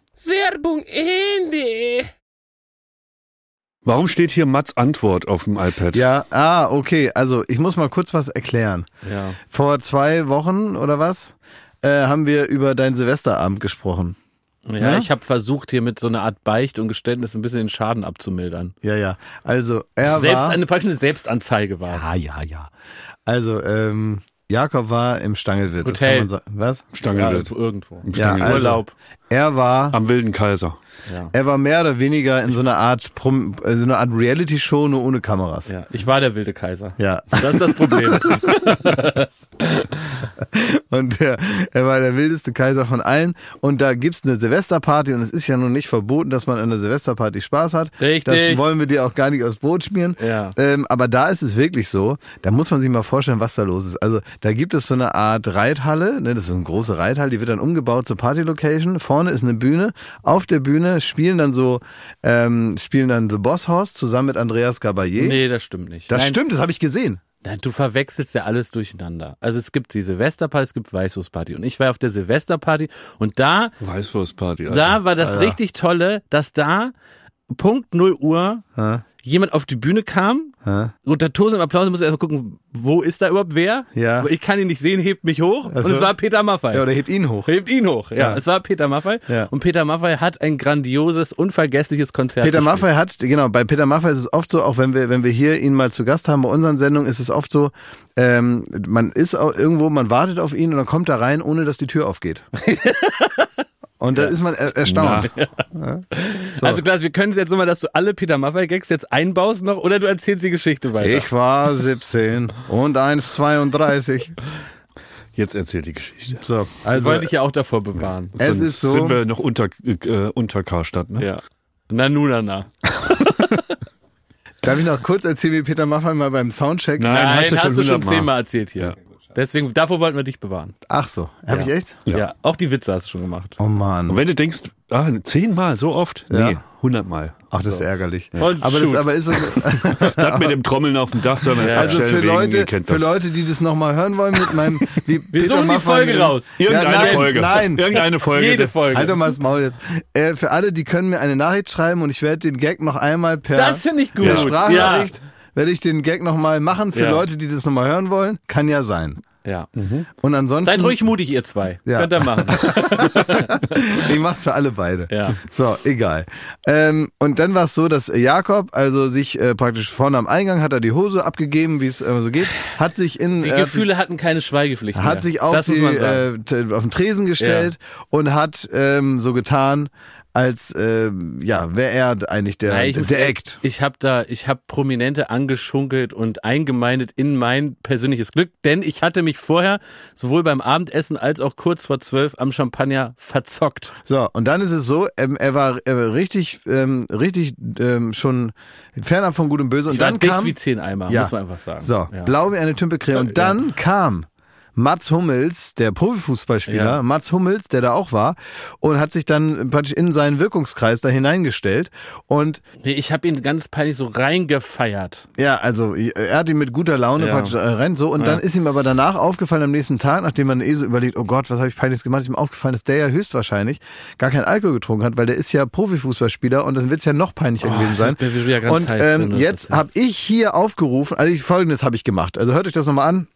Werbung Ende. Warum steht hier Mats Antwort auf dem iPad? Ja, ah, okay. Also ich muss mal kurz was erklären. Ja. Vor zwei Wochen oder was äh, haben wir über deinen Silvesterabend gesprochen. Ja, Ja? ich habe versucht, hier mit so einer Art Beicht und Geständnis ein bisschen den Schaden abzumildern. Ja, ja. Also er Selbst war... eine praktisch eine Selbstanzeige war es. Ja, ja, ja. Also, ähm, Jakob war im Stangelwirt. das Hotel. kann man sagen. Was? Stangelwirt. Ja, irgendwo. Im Ja, Stangelwirt. also, Urlaub. Er war, Am Wilden Kaiser. Ja. er war mehr oder weniger in so einer Art, Prom, äh, so einer Art Reality-Show, nur ohne Kameras. ja, ich war der wilde Kaiser. Ja. Das ist das Problem. Und der, er war der wildeste Kaiser von allen. Und da gibt's eine Silvesterparty und es ist ja nun nicht verboten, dass man an der Silvesterparty Spaß hat. Richtig. Das wollen wir dir auch gar nicht aufs Brot schmieren. Ja. Ähm, aber da ist es wirklich so, da muss man sich mal vorstellen, was da los ist. Also da gibt es so eine Art Reithalle, ne, das ist so eine große Reithalle, die wird dann umgebaut zur Party-Location. Vorne ist eine Bühne. Auf der Bühne spielen dann so, ähm, spielen dann The Boss Horse zusammen mit Andreas Gabayé. nee, das stimmt nicht. Das Nein, stimmt, das habe ich gesehen. Nein, du verwechselst ja alles durcheinander. Also es gibt die Silvesterparty, es gibt Weißwurstparty. Und ich war auf der Silvesterparty und da, Weißwurstparty. Alter. da war das richtig Tolle, dass da Punkt 0 Uhr jemand auf die Bühne kam. Unter tosendem Applaus musst du erst mal gucken, wo ist da überhaupt wer? Ja. Ich kann ihn nicht sehen, hebt mich hoch. Also- Und es war Peter Maffay. Ja, oder hebt ihn hoch. Hebt ihn hoch, ja. Ja. Es war Peter Maffay. Ja. Und Peter Maffay hat ein grandioses, unvergessliches Konzert Peter gespielt. Maffay hat, genau, bei Peter Maffay ist es oft so, auch wenn wir, wenn wir hier ihn mal zu Gast haben bei unseren Sendungen, ist es oft so, ähm, man ist auch irgendwo, man wartet auf ihn und dann kommt er rein, ohne dass die Tür aufgeht. Und da ist man er erstaunt. Also Klaas, wir können es jetzt so mal, dass du alle Peter Maffay-Gags jetzt einbaust noch oder du erzählst die Geschichte weiter. Ich war 17 und 1,32. Jetzt erzählt die Geschichte. So, also wollen dich ja auch davor bewahren. es Sonst ist so, Sind wir noch unter, äh, unter Karstadt, ne? Ja. Na, nu, na, na. darf ich noch kurz erzählen, wie Peter Maffay mal beim Soundcheck. Nein, Nein, hast du schon schon hundertmal. zehnmal erzählt hier. Deswegen, davor wollten wir dich bewahren. Ach so, habe Ja. ich echt? Ja. Auch die Witze hast du schon gemacht. Oh Mann. Und wenn du denkst, ah, zehnmal, so oft? Ja. Nee, hundertmal. Ach, das ist ärgerlich. Und Aber, das, aber ist es, Das mit dem Trommeln auf dem Dach soll man erst also für Leute, für das. Leute, die das nochmal hören wollen mit meinem, wie Peter suchen die Folge das- raus. Irgendeine Ja, nein, Folge. Nein, Irgendeine Folge. Jede Folge. Halt doch mal das Maul jetzt. Äh, für alle, die können mir eine Nachricht schreiben und ich werde den Gag noch einmal per, Das finde ich gut. per Ja. Werde ich den Gag nochmal machen für Ja. Leute, die das nochmal hören wollen. Kann ja sein. Ja. Und ansonsten. Seid ruhig mutig, ihr zwei. Ja. Könnt ihr machen. Ich mach's für alle beide. Ja. So, egal. Ähm, und dann war es so, dass Jakob also sich äh, praktisch vorne am Eingang hat er die Hose abgegeben, wie es äh, so geht, hat sich in Die äh, Gefühle hatten keine Schweigepflicht mehr. hat sich auf, das die, muss man sagen. äh, t- auf den Tresen gestellt und hat ähm, so getan, als ähm, ja, wäre er eigentlich der, Ja, ich der, der Act. Ich habe da, ich habe Prominente angeschunkelt und eingemeindet in mein persönliches Glück, denn ich hatte mich vorher sowohl beim Abendessen als auch kurz vor zwölf am Champagner verzockt. So, und dann ist es so, ähm, er war äh, richtig, ähm, richtig ähm, schon fernab von Gut und Böse. Und Ich war dann dicht kam, wie zehn Eimer, Ja. muss man einfach sagen. So, ja. blau wie eine Tümpelcreme. Und dann kam, Mats Hummels, der Profifußballspieler, Ja. Mats Hummels, der da auch war, und hat sich dann praktisch in seinen Wirkungskreis da hineingestellt. Und Nee, ich habe ihn ganz peinlich so reingefeiert. ja, also er hat ihn mit guter Laune Ja. praktisch äh, rein so und dann ist ihm aber danach aufgefallen am nächsten Tag, nachdem man eh so überlegt, oh Gott, was habe ich peinliches gemacht, ist ihm aufgefallen, dass der ja höchstwahrscheinlich gar kein Alkohol getrunken hat, weil der ist ja Profifußballspieler und dann wird es ja noch peinlicher gewesen sein. und ähm, jetzt habe ich hier aufgerufen, also ich, folgendes habe ich gemacht. Also hört euch das nochmal an.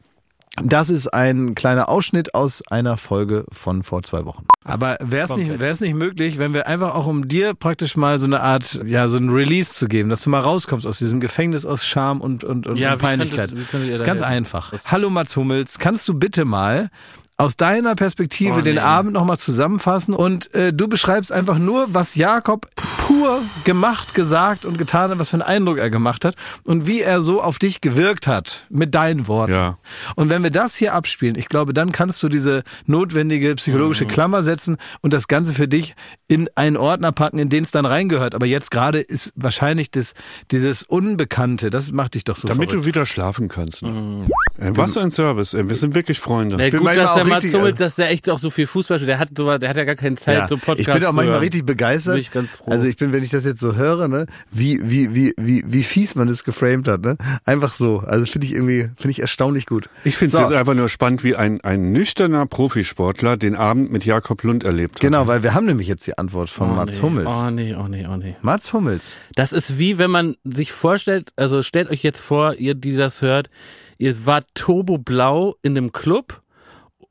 Das ist ein kleiner Ausschnitt aus einer Folge von vor zwei Wochen. Aber wäre es nicht, wär's nicht möglich, wenn wir einfach auch um dir praktisch mal so eine Art, ja, so ein Release zu geben, dass du mal rauskommst aus diesem Gefängnis aus Scham und, und, und, Ja, und Peinlichkeit. könntet- könntet ist ganz helfen? einfach. Was- Hallo Mats Hummels, kannst du bitte mal aus deiner Perspektive Oh, den nee. Abend nochmal zusammenfassen und äh, du beschreibst einfach nur, was Jakob pur gemacht, gesagt und getan hat, was für einen Eindruck er gemacht hat und wie er so auf dich gewirkt hat, mit deinen Worten. Ja. Und wenn wir das hier abspielen, ich glaube, dann kannst du diese notwendige psychologische Klammer setzen und das Ganze für dich in einen Ordner packen, in den es dann reingehört. Aber jetzt gerade ist wahrscheinlich das, dieses Unbekannte, das macht dich doch so Damit verrückt. du wieder schlafen kannst. Ne? Äh, was ein Service. Ey. Wir sind wirklich Freunde. Na bin gut, dass der auch Mats Hummels, dass der echt auch so viel Fußball spielt. Der hat, so, der hat ja gar keine Zeit, Ja, so Podcasts ich bin auch manchmal richtig begeistert. Bin ich ganz froh. Also ich bin, wenn ich das jetzt so höre, ne, wie, wie, wie, wie, wie fies man das geframed hat, ne? Einfach so. Also finde ich irgendwie, finde ich erstaunlich gut. Ich finde es So. jetzt einfach nur spannend, wie ein, ein nüchterner Profisportler den Abend mit Jakob Lund erlebt hat. Genau, weil wir haben nämlich jetzt die Antwort von oh, Mats nee. Hummels. Oh nee, oh nee, oh nee. Mats Hummels. Das ist wie wenn man sich vorstellt, also stellt euch jetzt vor, ihr, die das hört, ihr wart turboblau in einem Club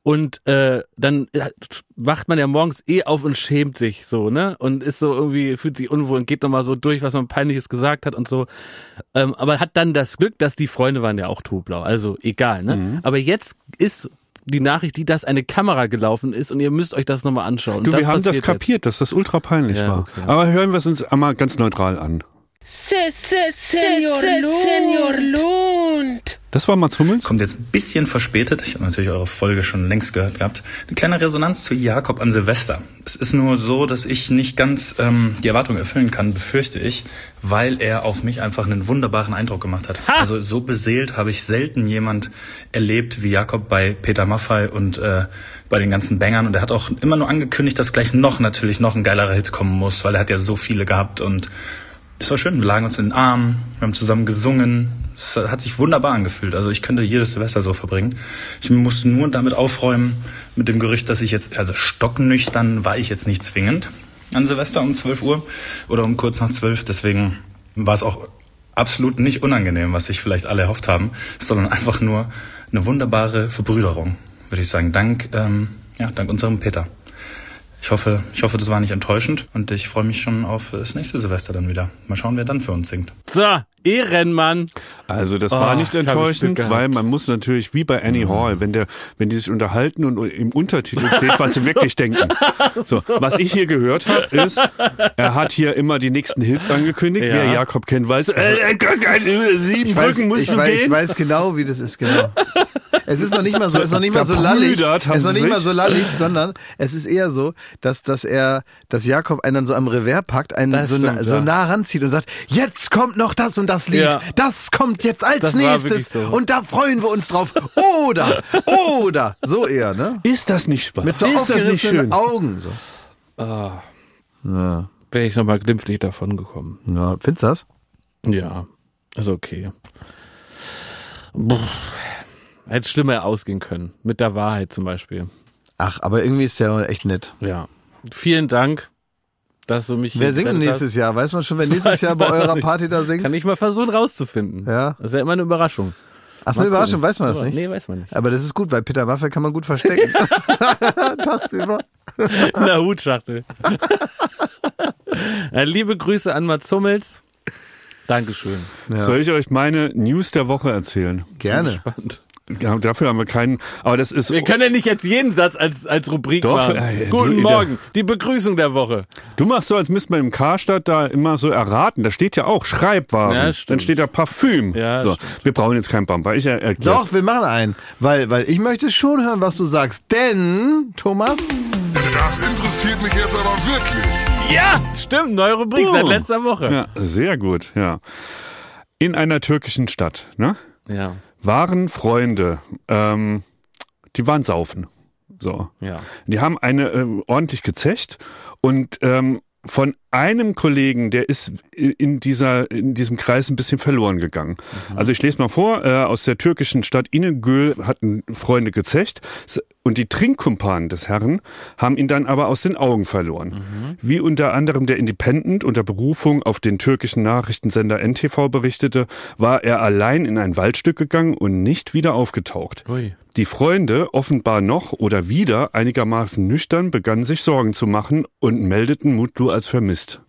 und äh, dann äh, wacht man ja morgens eh auf und schämt sich so, ne? Und ist so irgendwie, fühlt sich unwohl und geht nochmal so durch, was man peinliches gesagt hat und so. Ähm, aber hat dann das Glück, dass die Freunde waren ja auch turboblau, also egal, ne? Mhm. Aber jetzt ist die Nachricht, die, dass eine Kamera gelaufen ist und ihr müsst euch das nochmal anschauen. Du, das wir haben das passiert jetzt. kapiert, dass das ultra peinlich Ja, war. okay. Aber hören wir es uns einmal ganz neutral an. Se, se, Senor, Senor Lund. Das war Mats Hummels. Kommt jetzt ein bisschen verspätet. Ich habe natürlich eure Folge schon längst gehört gehabt. Eine kleine Resonanz zu Jakob an Silvester. Es ist nur so, dass ich nicht ganz ähm, die Erwartung erfüllen kann, befürchte ich, weil er auf mich einfach einen wunderbaren Eindruck gemacht hat. Also so beseelt habe ich selten jemand erlebt wie Jakob bei Peter Maffay und äh, bei den ganzen Bangern. Und er hat auch immer nur angekündigt, dass gleich noch natürlich noch ein geilerer Hit kommen muss, weil er hat ja so viele gehabt und das war schön. Wir lagen uns in den Armen, wir haben zusammen gesungen. Es hat sich wunderbar angefühlt. Also ich könnte jedes Silvester so verbringen. Ich musste nur damit aufräumen mit dem Gerücht, dass ich jetzt, also stocknüchtern war ich jetzt nicht zwingend an Silvester um 12 Uhr oder um kurz nach 12. Deswegen war es auch absolut nicht unangenehm, was sich vielleicht alle erhofft haben, sondern einfach nur eine wunderbare Verbrüderung, würde ich sagen. Dank, ähm, ja, dank unserem Peter. Ich hoffe, ich hoffe, das war nicht enttäuschend und ich freue mich schon auf das nächste Silvester dann wieder. Mal schauen, wer dann für uns singt. So, Ehrenmann. Also das Oh, war nicht hab ich enttäuschend, weil man muss natürlich, wie bei Annie Hall, wenn der, wenn die sich unterhalten und im Untertitel steht, was sie wirklich denken. So, was ich hier gehört habe, ist, er hat hier immer die nächsten Hits angekündigt, Ja. wer Jakob kennt, weiß, äh, äh, sieben Ich weiß, Brücken musst ich, du weiß, ich gehen. weiß genau, wie das ist, genau. Es ist noch nicht mal so, es ist noch nicht mal so lallig. Es ist noch nicht mal so lallig, sondern es ist eher so, dass, dass er, dass Jakob einen dann so am Revers packt, einen Das so, stimmt, na, so nah ranzieht und sagt, jetzt kommt noch das und das Lied. Ja. Das kommt jetzt als Das nächstes. so. Und da freuen wir uns drauf. Oder, oder, so eher, ne? Ist das nicht spannend? Mit so ist das nicht schön? Augen. So. Wäre ich nochmal glimpflich davon gekommen. Ja, findest du das? Ja, ist okay. Puh. Hätte schlimmer ausgehen können. Mit der Wahrheit zum Beispiel. Ach, aber irgendwie ist der echt nett. Ja. Vielen Dank, dass du mich Wer singt gerettet nächstes hast. Jahr? Weiß man schon, wer nächstes Weiß Jahr bei eurer nicht. Party da singt? Kann ich mal versuchen rauszufinden. Ja. Das ist ja immer eine Überraschung. Ach, eine Überraschung, weiß man das nicht? Nee, weiß man nicht. Aber das ist gut, weil Peter Maffay kann man gut verstecken. Tagsüber. In der Hutschachtel. Ja, Liebe Grüße an Mats Hummels. Dankeschön. Soll ich euch meine News der Woche erzählen? Gerne. Spannend. Ja, dafür haben wir keinen, aber das ist, Wir können ja nicht jetzt jeden Satz als, als Rubrik Doch, machen. äh, Guten du- Morgen, die Begrüßung der Woche. du machst so, als müsste man im Karstadt da immer so erraten. Da steht ja auch Schreibwaren. Ja, stimmt. Dann steht da Parfüm. Ja, so, stimmt. wir brauchen jetzt keinen Bumper. Ich er erklär's. Doch, wir machen einen. Weil, weil ich möchte schon hören, was du sagst. Denn, Thomas, Das interessiert mich jetzt aber wirklich. Ja, stimmt, neue Rubrik seit Oh. letzter Woche. Ja, sehr gut, ja. In einer türkischen Stadt, ne? Ja. Waren Freunde, ähm, die waren saufen. So. Ja. Die haben eine äh, ordentlich gezecht und ähm, von einem Kollegen, der ist in dieser in diesem Kreis ein bisschen verloren gegangen. Also ich lese mal vor, äh, aus der türkischen Stadt İnegöl hatten Freunde gezecht und die Trinkkumpanen des Herrn haben ihn dann aber aus den Augen verloren. Wie unter anderem der Independent unter Berufung auf den türkischen Nachrichtensender NTV berichtete, war er allein in ein Waldstück gegangen und nicht wieder aufgetaucht. Ui. Die Freunde, offenbar noch oder wieder einigermaßen nüchtern, begannen sich Sorgen zu machen und meldeten Mutlu als vermisst.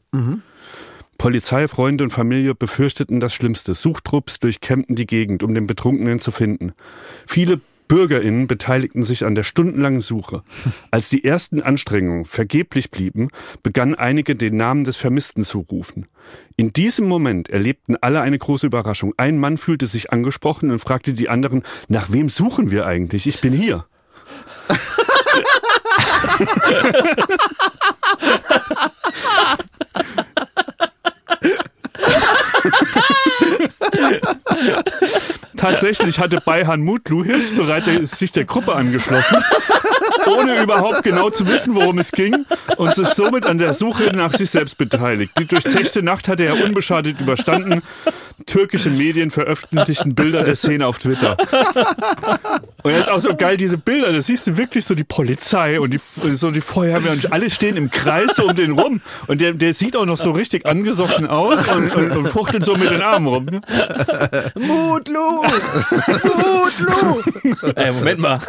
Polizei, Freunde und Familie befürchteten das Schlimmste. Suchtrupps durchkämmten die Gegend, um den Betrunkenen zu finden. Viele BürgerInnen beteiligten sich an der stundenlangen Suche. Als die ersten Anstrengungen vergeblich blieben, begannen einige den Namen des Vermissten zu rufen. In diesem Moment erlebten alle eine große Überraschung. Ein Mann fühlte sich angesprochen und fragte die anderen, nach wem suchen wir eigentlich? Ich bin hier. Tatsächlich hatte Bayhan Mutlu hilfsbereit sich der Gruppe angeschlossen, ohne überhaupt genau zu wissen, worum es ging und sich somit an der Suche nach sich selbst beteiligt. Die durchzechte Nacht hatte er unbeschadet überstanden. Türkische Medien veröffentlichten Bilder der Szene auf Twitter. Und das ist auch so geil, diese Bilder, da siehst du wirklich so die Polizei und die, so die Feuerwehr und alle stehen im Kreis so um den rum und der, der sieht auch noch so richtig angesoffen aus und, und, und fuchtelt so mit den Armen rum. Ne? Mutlu! Mutlu! Ey, Moment mal.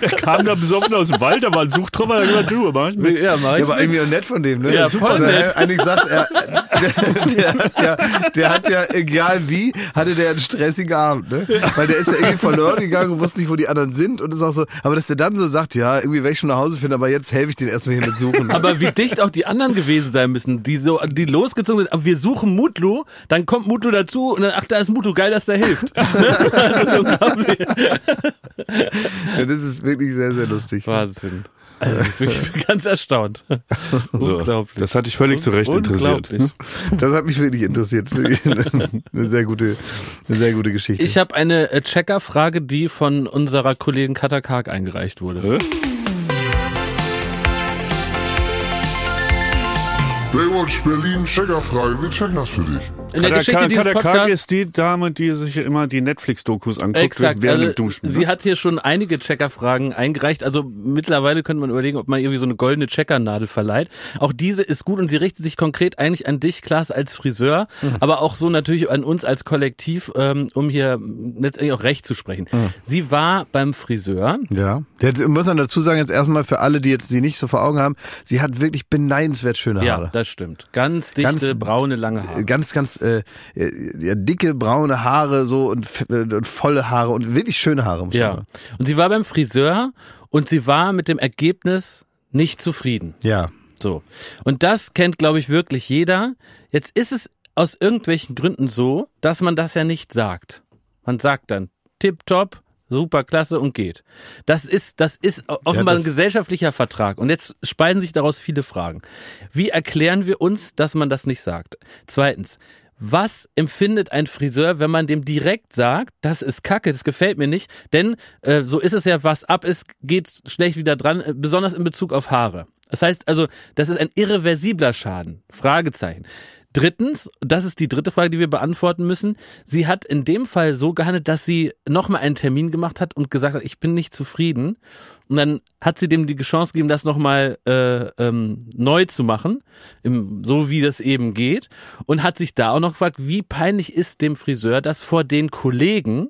Der kam da besoffen aus dem Wald, da war ein Suchtrupp, da er gesagt, du, mach ich mit. Ja, mach Ja, ich aber mit. irgendwie auch nett von dem, ne? Ja, Super. voll nett. er eigentlich sagt er, der, der, hat ja, der hat ja, egal wie, hatte der einen stressigen Abend, ne? Weil der ist ja irgendwie verloren gegangen und wusste nicht, wo die anderen sind und ist auch so, aber dass der dann so sagt, ja, irgendwie werde ich schon nach Hause finden, aber jetzt helfe ich den erstmal hier mit Suchen. Aber wie dicht auch die anderen gewesen sein müssen, die so, die losgezogen sind. Aber wir suchen Mutlu, dann kommt Mutlu dazu und dann, ach, da ist Mutlu, geil, dass der hilft. das ist unglaublich. Ja, das ist wirklich sehr, sehr lustig. Wahnsinn. Also ich bin, ganz erstaunt. Unglaublich. Das hatte ich völlig zu Recht interessiert. Unglaublich. Das hat mich wirklich interessiert. Eine, sehr gute, eine sehr gute Geschichte. Ich habe eine äh, Checker-Frage, die von unserer Kollegin Katha Karg eingereicht wurde. Baywatch Berlin, Checkerfrage, wir checken das für dich. In der Kader- Geschichte dieses Kader Podcasts ist die Dame, die sich immer die Netflix-Dokus anguckt Exakt, während also dem Duschen. sie ne? hat hier schon einige Checkerfragen eingereicht. Also mittlerweile könnte man überlegen, ob man irgendwie so eine goldene Checkernadel verleiht. Auch diese ist gut und sie richtet sich konkret eigentlich an dich, Klaas, als Friseur, Mhm. aber auch so natürlich an uns als Kollektiv, ähm, um hier letztendlich auch recht zu sprechen. Mhm. Sie war beim Friseur. Ja. Hat, muss man dazu sagen, jetzt erstmal für alle, die jetzt sie nicht so vor Augen haben, sie hat wirklich beneidenswert schöne Ja, Haare. das stimmt. Ganz dichte, Ganz- braune, lange Haare. Ganz, ganz äh, äh, ja, dicke, braune Haare so und, äh, und volle Haare und wirklich schöne Haare. Muss man Ja. sagen. Und sie war beim Friseur und sie war mit dem Ergebnis nicht zufrieden. Ja. So. Und das kennt, glaube ich, wirklich jeder. Jetzt ist es aus irgendwelchen Gründen so, dass man das ja nicht sagt. Man sagt dann tipptopp, super klasse und geht. Das ist, das ist offenbar das- ein gesellschaftlicher Vertrag. Und jetzt speisen sich daraus viele Fragen. Wie erklären wir uns, dass man das nicht sagt? Zweitens, was empfindet ein Friseur, wenn man dem direkt sagt, das ist Kacke, das gefällt mir nicht, denn äh, so ist es ja, was ab ist, geht schlecht wieder dran, äh, besonders in Bezug auf Haare. Das heißt also, das ist ein irreversibler Schaden. Fragezeichen. Drittens, das ist die dritte Frage, die wir beantworten müssen. Sie hat in dem Fall so gehandelt, dass sie nochmal einen Termin gemacht hat und gesagt hat, ich bin nicht zufrieden. Und dann hat sie dem die Chance gegeben, das nochmal äh, ähm, neu zu machen, im, so wie das eben geht. Und hat sich da auch noch gefragt, wie peinlich ist dem Friseur das vor den Kollegen,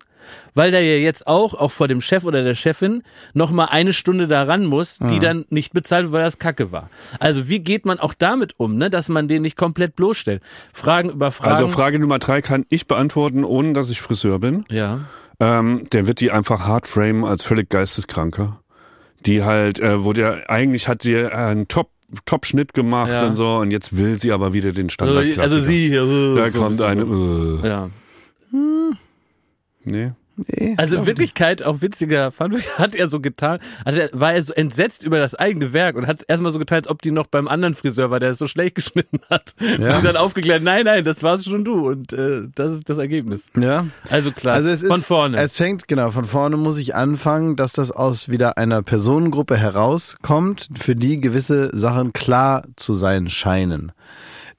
weil der ja jetzt auch, auch vor dem Chef oder der Chefin, noch mal eine Stunde daran muss, die dann nicht bezahlt wird, weil das Kacke war. Also wie geht man auch damit um, ne, dass man den nicht komplett bloßstellt? Fragen über Fragen. Also Frage Nummer drei kann ich beantworten, ohne dass ich Friseur bin. ja. Ähm, der wird die einfach hard frame als völlig geisteskranker. Die halt, äh, wo der eigentlich hat die einen Top Top-Schnitt gemacht Ja. und so und jetzt will sie aber wieder den Also, Standard. also sie hier. Da so kommt ein eine. bisschen Äh, So. Ja. Nee. Nee, Also in Wirklichkeit, auch witziger Funfact, hat er so getan, hat er, war er so entsetzt über das eigene Werk und hat erstmal so getan, als ob die noch beim anderen Friseur war, der es so schlecht geschnitten hat. Ja. Und dann aufgeklärt, nein, nein, das warst schon du und äh, das ist das Ergebnis. Ja. Also klar, Also es ist, von vorne. Es fängt, genau, von vorne muss ich anfangen, dass das aus wieder einer Personengruppe herauskommt, für die gewisse Sachen klar zu sein scheinen.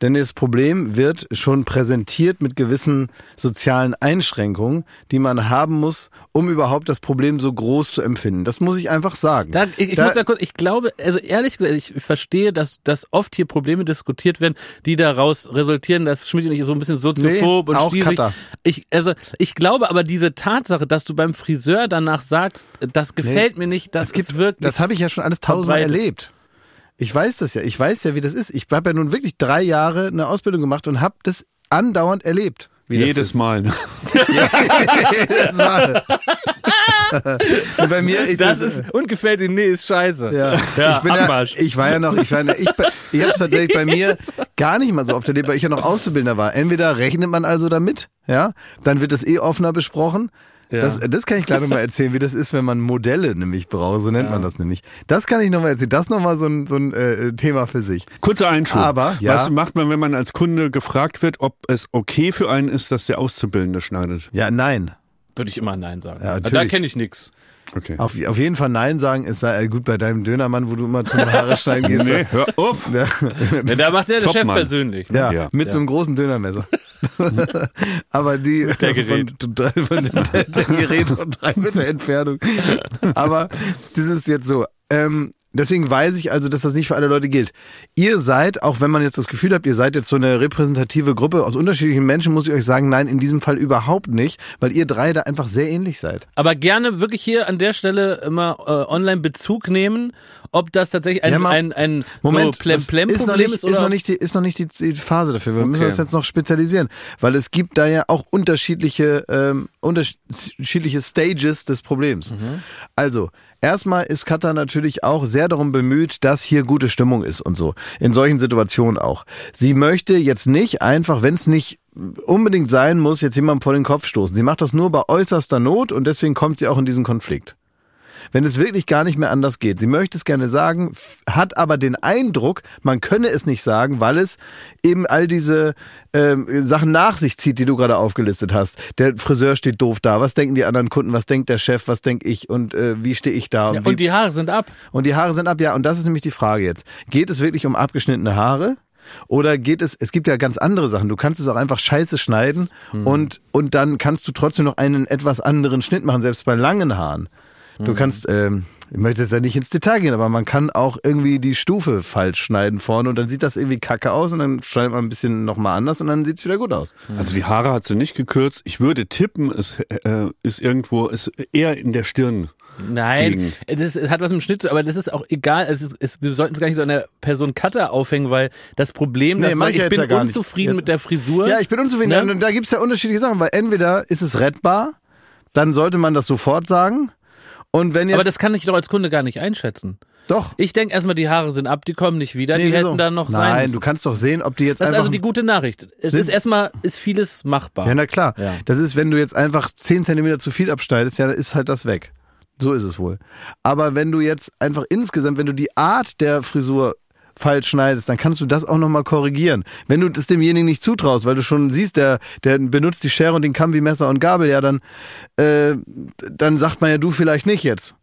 Denn das Problem wird schon präsentiert mit gewissen sozialen Einschränkungen, die man haben muss, um überhaupt das Problem so groß zu empfinden. Das muss ich einfach sagen. Da, ich, ich Da- muss da kurz, ich glaube, also ehrlich gesagt, ich verstehe, dass, dass oft hier Probleme diskutiert werden, die daraus resultieren, dass Schmidt und ich so ein bisschen soziophob Nee, und stiesig. Ich, also, ich glaube aber diese Tatsache, dass du beim Friseur danach sagst, das gefällt mir nicht, das gibt, wirklich. das habe ich ja schon alles tausendmal erlebt. Ich weiß das ja. Ich weiß ja, wie das ist. Ich habe ja nun wirklich drei Jahre eine Ausbildung gemacht und habe das andauernd erlebt. Wie das Jedes. Mal. ne? Jedes Mal. Und bei mir, ich, das ist, und gefällt ihm, nee, ist scheiße. ja, ja ich ja, ich war ja noch, ich war ja, ich, ich habe es tatsächlich bei mir gar nicht mal so oft erlebt, weil ich ja noch Auszubildender war. Entweder rechnet man also damit, ja, dann wird das eh offener besprochen. Ja. Das, das kann ich gleich nochmal erzählen, wie das ist, wenn man Modelle nämlich braucht, so nennt man das nämlich. Das kann ich nochmal erzählen. Das ist nochmal so ein, so ein äh, Thema für sich. Kurzer Einschub. Aber, ja. Was macht man, wenn man als Kunde gefragt wird, ob es okay für einen ist, dass der Auszubildende schneidet? Ja, nein. Würde ich immer Nein sagen. Ja, da kenne ich nix. Okay. Auf, auf jeden Fall Nein sagen ist äh, gut bei deinem Dönermann, wo du immer zum Haare schneiden gehst. Nee, hör auf. Ja, Ja, da macht der, der Chef persönlich. ne? ja, Ja. mit so einem großen Dönermesser. Aber die der Gerät. Von, von dem, dem Gerät von drei Meter Entfernung. Aber das ist jetzt so. Ähm, deswegen weiß ich also, dass das nicht für alle Leute gilt. Ihr seid, auch wenn man jetzt das Gefühl habt, ihr seid jetzt so eine repräsentative Gruppe aus unterschiedlichen Menschen, muss ich euch sagen, nein, in diesem Fall überhaupt nicht, weil ihr drei da einfach sehr ähnlich seid. Aber gerne wirklich hier an der Stelle immer äh, online Bezug nehmen, ob das tatsächlich ein, Ja, ein, ein Moment, so das ist noch Plem-Plem-Problem nicht, ist, oder? ist noch nicht die, ist noch nicht die, die Phase dafür. Wir müssen Okay. das jetzt noch spezialisieren, weil es gibt da ja auch unterschiedliche, ähm, unterschiedliche Stages des Problems. Mhm. Also, erstmal ist Katha natürlich auch sehr darum bemüht, dass hier gute Stimmung ist und so. In solchen Situationen auch. Sie möchte jetzt nicht einfach, wenn es nicht unbedingt sein muss, jetzt jemandem vor den Kopf stoßen. Sie macht das nur bei äußerster Not und deswegen kommt sie auch in diesen Konflikt wenn es wirklich gar nicht mehr anders geht. Sie möchte es gerne sagen, hat aber den Eindruck, man könne es nicht sagen, weil es eben all diese ähm, Sachen nach sich zieht, die du gerade aufgelistet hast. Der Friseur steht doof da. Was denken die anderen Kunden? Was denkt der Chef? Was denk ich? Und äh, wie stehe ich da? ja, wie, und die Haare sind ab. und die Haare sind ab, ja. Und das ist nämlich die Frage jetzt. Geht es wirklich um abgeschnittene Haare? Oder geht es, es gibt ja ganz andere Sachen. Du kannst es auch einfach scheiße schneiden und, und dann kannst du trotzdem noch einen etwas anderen Schnitt machen, selbst bei langen Haaren. Du kannst, ähm, ich möchte jetzt ja nicht ins Detail gehen, aber man kann auch irgendwie die Stufe falsch schneiden vorne und dann sieht das irgendwie kacke aus und dann schneidet man ein bisschen nochmal anders und dann sieht's wieder gut aus. Also die Haare hat sie nicht gekürzt. Ich würde tippen, es äh, ist irgendwo, ist eher in der Stirn. Nein, das hat was mit dem Schnitt zu, aber das ist auch egal. Es ist, es, wir sollten es gar nicht so an der Person Cutter aufhängen, weil das Problem, Nee, dass ich ich bin ja unzufrieden Jetzt- mit der Frisur. Ja, ich bin unzufrieden. Ne? Und da gibt's ja unterschiedliche Sachen, weil entweder ist es rettbar, dann sollte man das sofort sagen. Und wenn jetzt aber das kann ich doch als Kunde gar nicht einschätzen. doch Ich denke erstmal, die Haare sind ab, die kommen nicht wieder, Nee, die wieso? hätten da noch sein Nein, du kannst doch sehen, ob die jetzt Das ist also die gute Nachricht. Es Sind- ist erstmal, ist vieles machbar. Ja, na klar. Ja. Das ist, wenn du jetzt einfach 10 Zentimeter zu viel abschneidest, ja, dann ist halt das weg. So ist es wohl. Aber wenn du jetzt einfach insgesamt, wenn du die Art der Frisur falsch schneidest, dann kannst du das auch nochmal korrigieren. Wenn du das demjenigen nicht zutraust, weil du schon siehst, der, der benutzt die Schere und den Kamm wie Messer und Gabel, ja, dann, äh, dann sagt man ja du vielleicht nicht jetzt.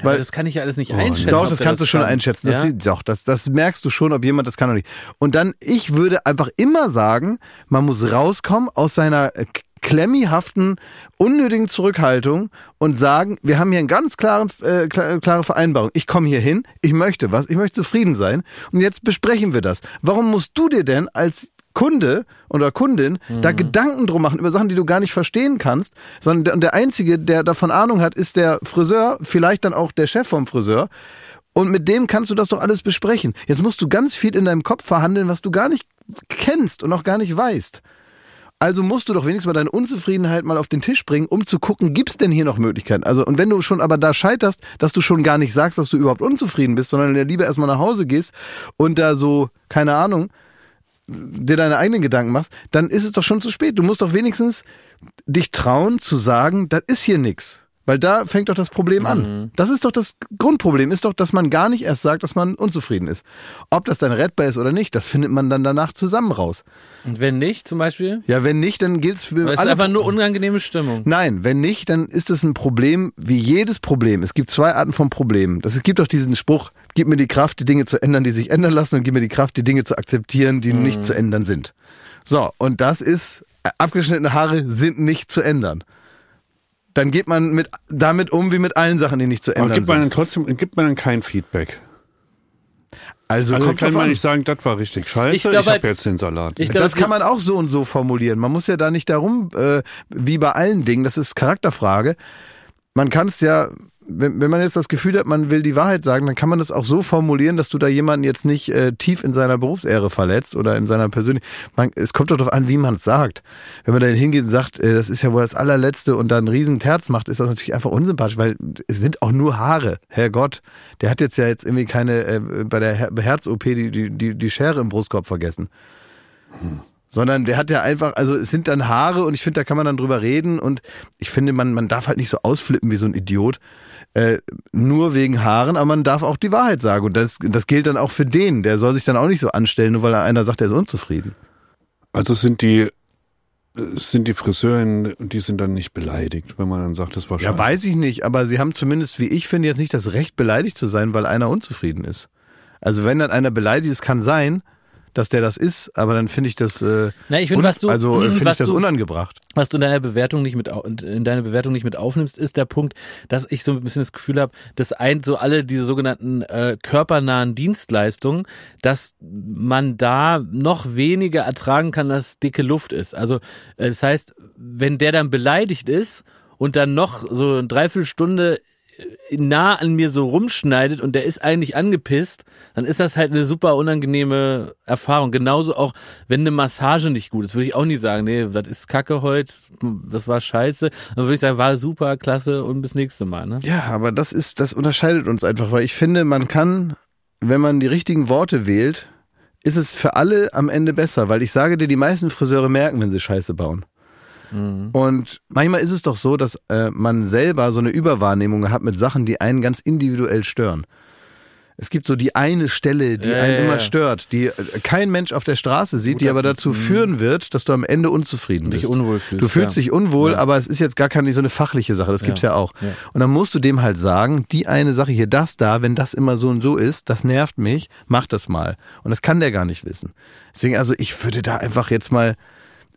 Aber Weil, das kann ich ja alles nicht einschätzen. doch, das kannst du schon kann. einschätzen. Das, ja? Doch, das, das merkst du schon, ob jemand das kann oder nicht. Und dann, ich würde einfach immer sagen, man muss rauskommen aus seiner äh, klemmihaften, unnötigen Zurückhaltung und sagen, wir haben hier eine ganz klaren, äh, kla- klare Vereinbarung. Ich komme hier hin, ich möchte was, ich möchte zufrieden sein und jetzt besprechen wir das. Warum musst du dir denn als Kunde oder Kundin da Gedanken drum machen über Sachen, die du gar nicht verstehen kannst, sondern der, und der Einzige, der davon Ahnung hat, ist der Friseur, vielleicht dann auch der Chef vom Friseur. Und mit dem kannst du das doch alles besprechen. Jetzt musst du ganz viel in deinem Kopf verhandeln, was du gar nicht kennst und auch gar nicht weißt. Also musst du doch wenigstens mal deine Unzufriedenheit mal auf den Tisch bringen, um zu gucken, gibt's denn hier noch Möglichkeiten? Also, und wenn du schon aber da scheiterst, dass du schon gar nicht sagst, dass du überhaupt unzufrieden bist, sondern ja lieber erstmal nach Hause gehst und da so, keine Ahnung, dir deine eigenen Gedanken machst, dann ist es doch schon zu spät. Du musst doch wenigstens dich trauen zu sagen, das ist hier nix. Weil da fängt doch das Problem an. Das ist doch das Grundproblem, ist doch, dass man gar nicht erst sagt, dass man unzufrieden ist. Ob das dann rettbar ist oder nicht, das findet man dann danach zusammen raus. Und wenn nicht, zum Beispiel? Ja, wenn nicht, dann gilt's für es ist einfach nur unangenehme Stimmung. Nein, wenn nicht, dann ist es ein Problem wie jedes Problem. Es gibt zwei Arten von Problemen. Das, es gibt doch diesen Spruch, gib mir die Kraft, die Dinge zu ändern, die sich ändern lassen und gib mir die Kraft, die Dinge zu akzeptieren, die nicht zu ändern sind. So, und das ist, äh, abgeschnittene Haare sind nicht zu ändern. Dann geht man mit, damit um wie mit allen Sachen, die nicht zu Aber ändern gibt man dann sind. trotzdem, gibt man dann kein Feedback? Also, Also kommt kann man an. nicht sagen, das war richtig scheiße, Ich ich, glaub hab halt- jetzt den Salat. Ich glaube, Das kann man auch so und so formulieren. Man muss ja da nicht darum, äh, wie bei allen Dingen, das ist Charakterfrage. Man kann es ja, wenn, wenn man jetzt das Gefühl hat, man will die Wahrheit sagen, dann kann man das auch so formulieren, dass du da jemanden jetzt nicht äh, tief in seiner Berufsehre verletzt oder in seiner persönlichen. Man, es kommt doch darauf an, wie man es sagt. Wenn man dann hingeht und sagt, äh, das ist ja wohl das allerletzte und dann einen riesen Terz macht, ist das natürlich einfach unsympathisch, weil es sind auch nur Haare. Herrgott, der hat jetzt ja jetzt irgendwie keine äh, bei der Her Herz-OP die, die, die, die Schere im Brustkorb vergessen sondern der hat ja einfach, also es sind dann Haare und ich finde, da kann man dann drüber reden und ich finde, man, man darf halt nicht so ausflippen wie so ein Idiot, äh, nur wegen Haaren, aber man darf auch die Wahrheit sagen und das, das gilt dann auch für den, der soll sich dann auch nicht so anstellen, nur weil einer sagt, er ist unzufrieden. Also sind die, sind die Friseurinnen, die sind dann nicht beleidigt, wenn man dann sagt, das war scheiße. Ja, weiß ich nicht, aber sie haben zumindest, wie ich finde, jetzt nicht das Recht, beleidigt zu sein, weil einer unzufrieden ist. Also wenn dann einer beleidigt ist, kann sein, dass der das ist, aber dann finde ich das, äh, Na, ich finde, un- was du- also äh, finde ich das du- unangebracht. was du in deiner Bewertung nicht mit in deine Bewertung nicht mit aufnimmst, ist der Punkt, dass ich so ein bisschen das Gefühl habe, dass ein so alle diese sogenannten äh, körpernahen Dienstleistungen, dass man da noch weniger ertragen kann, dass dicke Luft ist. Also äh, das heißt, wenn der dann beleidigt ist und dann noch so eine Dreiviertelstunde nah an mir so rumschneidet und der ist eigentlich angepisst, dann ist das halt eine super unangenehme Erfahrung. Genauso auch, wenn eine Massage nicht gut ist, würde ich auch nie sagen, nee, das ist Kacke heute, das war scheiße. Dann würde ich sagen, war super, klasse und bis nächste Mal. Ne? Ja, aber das ist, das unterscheidet uns einfach, weil ich finde, man kann, wenn man die richtigen Worte wählt, ist es für alle am Ende besser, weil ich sage dir, die meisten Friseure merken, wenn sie Scheiße bauen. Und manchmal ist es doch so, dass äh, man selber so eine Überwahrnehmung hat mit Sachen, die einen ganz individuell stören. Es gibt so die eine Stelle, die Ja, einen ja, immer ja. stört, die äh, kein Mensch auf der Straße sieht, die aber dazu führen wird, dass du am Ende unzufrieden Dich bist. unwohl fühlst, Du fühlst dich unwohl, aber es ist jetzt gar keine so eine fachliche Sache, das gibt's ja auch. Und dann musst du dem halt sagen, die eine Sache hier, das da, wenn das immer so und so ist, das nervt mich, mach das mal. Und das kann der gar nicht wissen. Deswegen, also ich würde da einfach jetzt mal,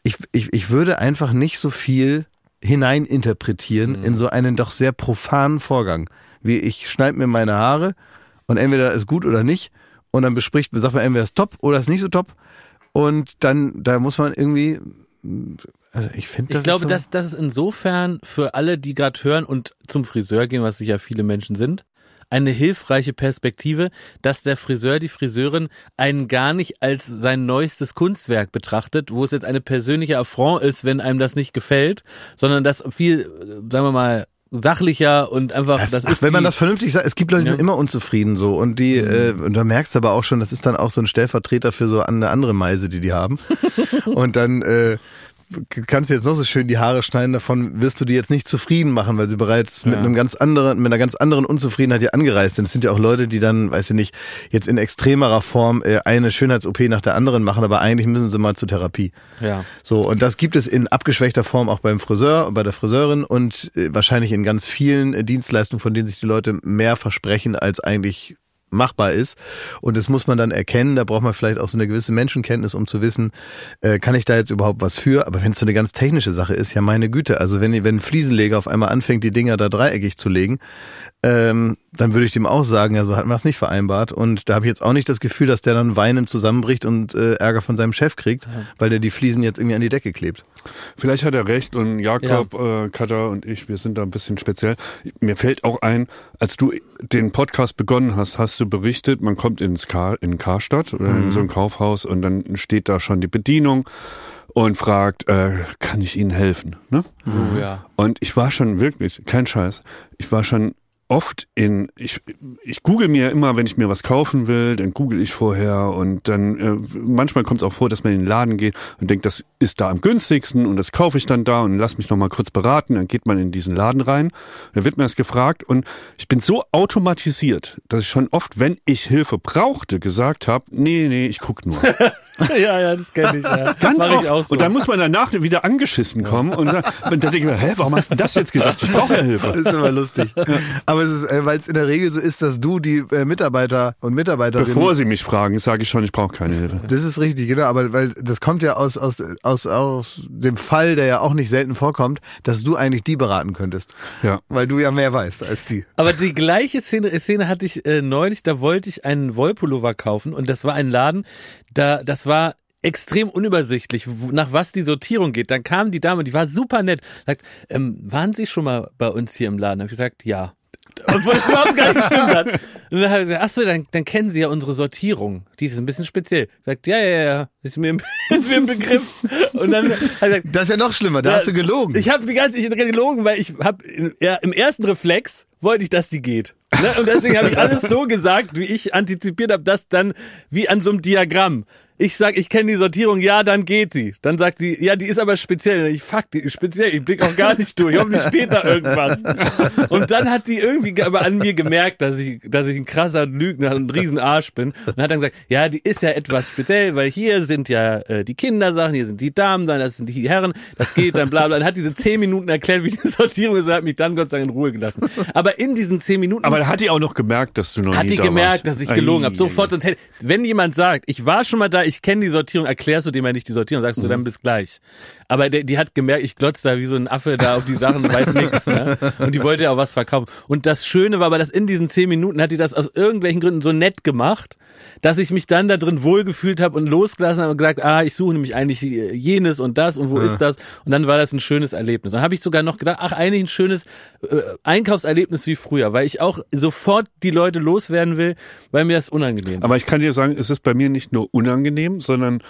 ich, ich, ich würde einfach nicht so viel hineininterpretieren in so einen doch sehr profanen Vorgang. Wie ich schneide mir meine Haare und entweder ist gut oder nicht. Und dann bespricht, sagt man entweder ist top oder ist nicht so top. Und dann, da muss man irgendwie, also ich finde das Ich glaube, so, dass das ist insofern für alle, die gerade hören und zum Friseur gehen, was sicher viele Menschen sind, eine hilfreiche Perspektive, dass der Friseur, die Friseurin einen gar nicht als sein neuestes Kunstwerk betrachtet, wo es jetzt eine persönliche Affront ist, wenn einem das nicht gefällt, sondern das viel, sagen wir mal, sachlicher und einfach, Das, das ach, ist wenn man das vernünftig sagt, es gibt Leute, die Ja. Mhm. sind immer unzufrieden so und die, äh, und da merkst du aber auch schon, das ist dann auch so ein Stellvertreter für so eine andere Meise, die die haben. und dann äh, kannst du jetzt noch so schön die Haare schneiden, davon wirst du die jetzt nicht zufrieden machen, weil sie bereits mit Ja. einem ganz anderen, mit einer ganz anderen Unzufriedenheit hier angereist sind. Es sind ja auch Leute, die dann, weiß ich nicht, jetzt in extremerer Form äh, eine Schönheits-OP nach der anderen machen, aber eigentlich müssen sie mal zur Therapie. ja. So, und das gibt es in abgeschwächter Form auch beim Friseur, bei der Friseurin und äh, wahrscheinlich in ganz vielen äh, Dienstleistungen, von denen sich die Leute mehr versprechen, als eigentlich machbar ist. Und das muss man dann erkennen. Da braucht man vielleicht auch so eine gewisse Menschenkenntnis, um zu wissen, äh, kann ich da jetzt überhaupt was für? Aber wenn es so eine ganz technische Sache ist, ja meine Güte. Also wenn, wenn ein Fliesenleger auf einmal anfängt, die Dinger da dreieckig zu legen, ähm, dann würde ich dem auch sagen, ja, so hatten wir es nicht vereinbart. Und da habe ich jetzt auch nicht das Gefühl, dass der dann weinend zusammenbricht und äh, Ärger von seinem Chef kriegt, weil der die Fliesen jetzt irgendwie an die Decke klebt. Vielleicht hat er recht und Jakob, äh, Katar und ich, wir sind da ein bisschen speziell. Mir fällt auch ein, als du den Podcast begonnen hast, hast du berichtet, man kommt ins Kar in Karstadt oder in so ein Kaufhaus und dann steht da schon die Bedienung und fragt, äh, kann ich Ihnen helfen? Ne? Oh, ja. Und ich war schon wirklich, kein Scheiß, ich war schon oft in, ich, ich google mir immer, wenn ich mir was kaufen will, dann google ich vorher und dann äh, manchmal kommt es auch vor, dass man in den Laden geht und denkt, das ist da am günstigsten und das kaufe ich dann da und lass mich nochmal kurz beraten, dann geht man in diesen Laden rein, dann wird mir das gefragt und ich bin so automatisiert, dass ich schon oft, wenn ich Hilfe brauchte, gesagt habe, nee, nee, ich guck nur. ja, ja, das kenne ich. Ja. Ganz Mach oft. so. Und dann muss man danach wieder angeschissen kommen und, sagen, und dann denke ich mir, hä, warum hast du das jetzt gesagt? Ich brauche ja Hilfe. Das ist immer lustig. Aber es ist, äh, weil es in der Regel so ist, dass du die äh, Mitarbeiter und Mitarbeiterinnen. Bevor sie mich fragen, sage ich schon, ich brauche keine Hilfe. das ist richtig, genau, aber weil das kommt ja aus, aus, aus, aus dem Fall, der ja auch nicht selten vorkommt, dass du eigentlich die beraten könntest. Ja. Weil du ja mehr weißt als die. Aber die gleiche Szene, Szene hatte ich äh, neulich, da wollte ich einen Wollpullover kaufen und das war ein Laden, da das war extrem unübersichtlich, nach was die Sortierung geht. Dann kam die Dame, die war super nett, sagt, ähm, waren Sie schon mal bei uns hier im Laden? Hab ich gesagt, ja. Obwohl es überhaupt gar nicht gestimmt hat. Und dann hat er gesagt, ach so, dann, dann kennen Sie ja unsere Sortierung. Die ist ein bisschen speziell. Sagt, ja, ja, ja, ist mir, ist mir im Begriff. Und dann hat er gesagt, Das ist ja noch schlimmer, da ja, hast du gelogen. Ich habe die ganze Zeit gelogen, weil ich habe ja, im ersten Reflex wollte ich, dass die geht. Ne? Und deswegen habe ich alles so gesagt, wie ich antizipiert habe, dass dann wie an so einem Diagramm. Ich sag, ich kenne die Sortierung, ja, dann geht sie. Dann sagt sie, ja, die ist aber speziell. Ich fuck, die ist speziell. Ich blick auch gar nicht durch. Hoffentlich steht da irgendwas. Und dann hat die irgendwie aber an mir gemerkt, dass ich, dass ich ein krasser Lügner und ein Riesenarsch bin. Und hat dann gesagt, ja, die ist ja etwas speziell, weil hier sind ja äh, die Kindersachen, hier sind die Damen, dann das sind die Herren, das geht dann bla bla. Dann hat diese zehn Minuten erklärt, wie die Sortierung ist und hat mich dann Gott sei Dank in Ruhe gelassen. Aber in diesen zehn Minuten Aber hat die auch noch gemerkt, dass du noch hat die da gemerkt, warst. dass ich gelogen habe. Sofort, sonst hätte, wenn jemand sagt, ich war schon mal da, ich kenne die Sortierung, erklärst du dem ja nicht die Sortierung, sagst Mhm. du dann bis gleich. Aber der, die hat gemerkt, ich glotz da wie so ein Affe da auf die Sachen und weiß nix. Ne? Und die wollte ja auch was verkaufen. Und das Schöne war aber, dass in diesen zehn Minuten hat die das aus irgendwelchen Gründen so nett gemacht, dass ich mich dann da drin wohlgefühlt habe und losgelassen habe und gesagt, ah, ich suche nämlich eigentlich jenes und das und wo ist das? Und dann war das ein schönes Erlebnis. Und dann habe ich sogar noch gedacht, ach, eigentlich ein schönes äh, Einkaufserlebnis wie früher, weil ich auch sofort die Leute loswerden will, weil mir das unangenehm ist. Aber ich kann dir sagen, es ist bei mir nicht nur unangenehm, sondern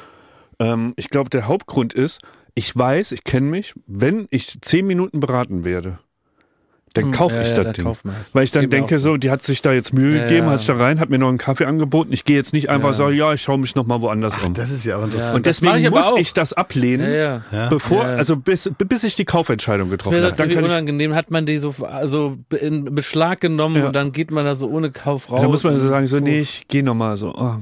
ähm, ich glaube, der Hauptgrund ist, ich weiß, ich kenne mich, wenn ich zehn Minuten beraten werde, dann kaufe Hm, ja, ich ja, das da Ding. Weil ich dann denke so. so, die hat sich da jetzt Mühe Ja, gegeben, ja. hat sich da rein, hat mir noch einen Kaffee angeboten. Ich gehe jetzt nicht einfach so, ja, ich schaue mich noch mal woanders um. Das ist ja auch interessant. Und deswegen ich muss auch. ich das ablehnen, Ja, ja. bevor, Ja, ja. also bis, bis ich die Kaufentscheidung getroffen habe. das Dann irgendwie kann ich, unangenehm, hat man die so also in Beschlag genommen Ja. und dann geht man da so ohne Kauf raus. dann muss man so sagen, so, nee, ich gehe noch mal so. Oh.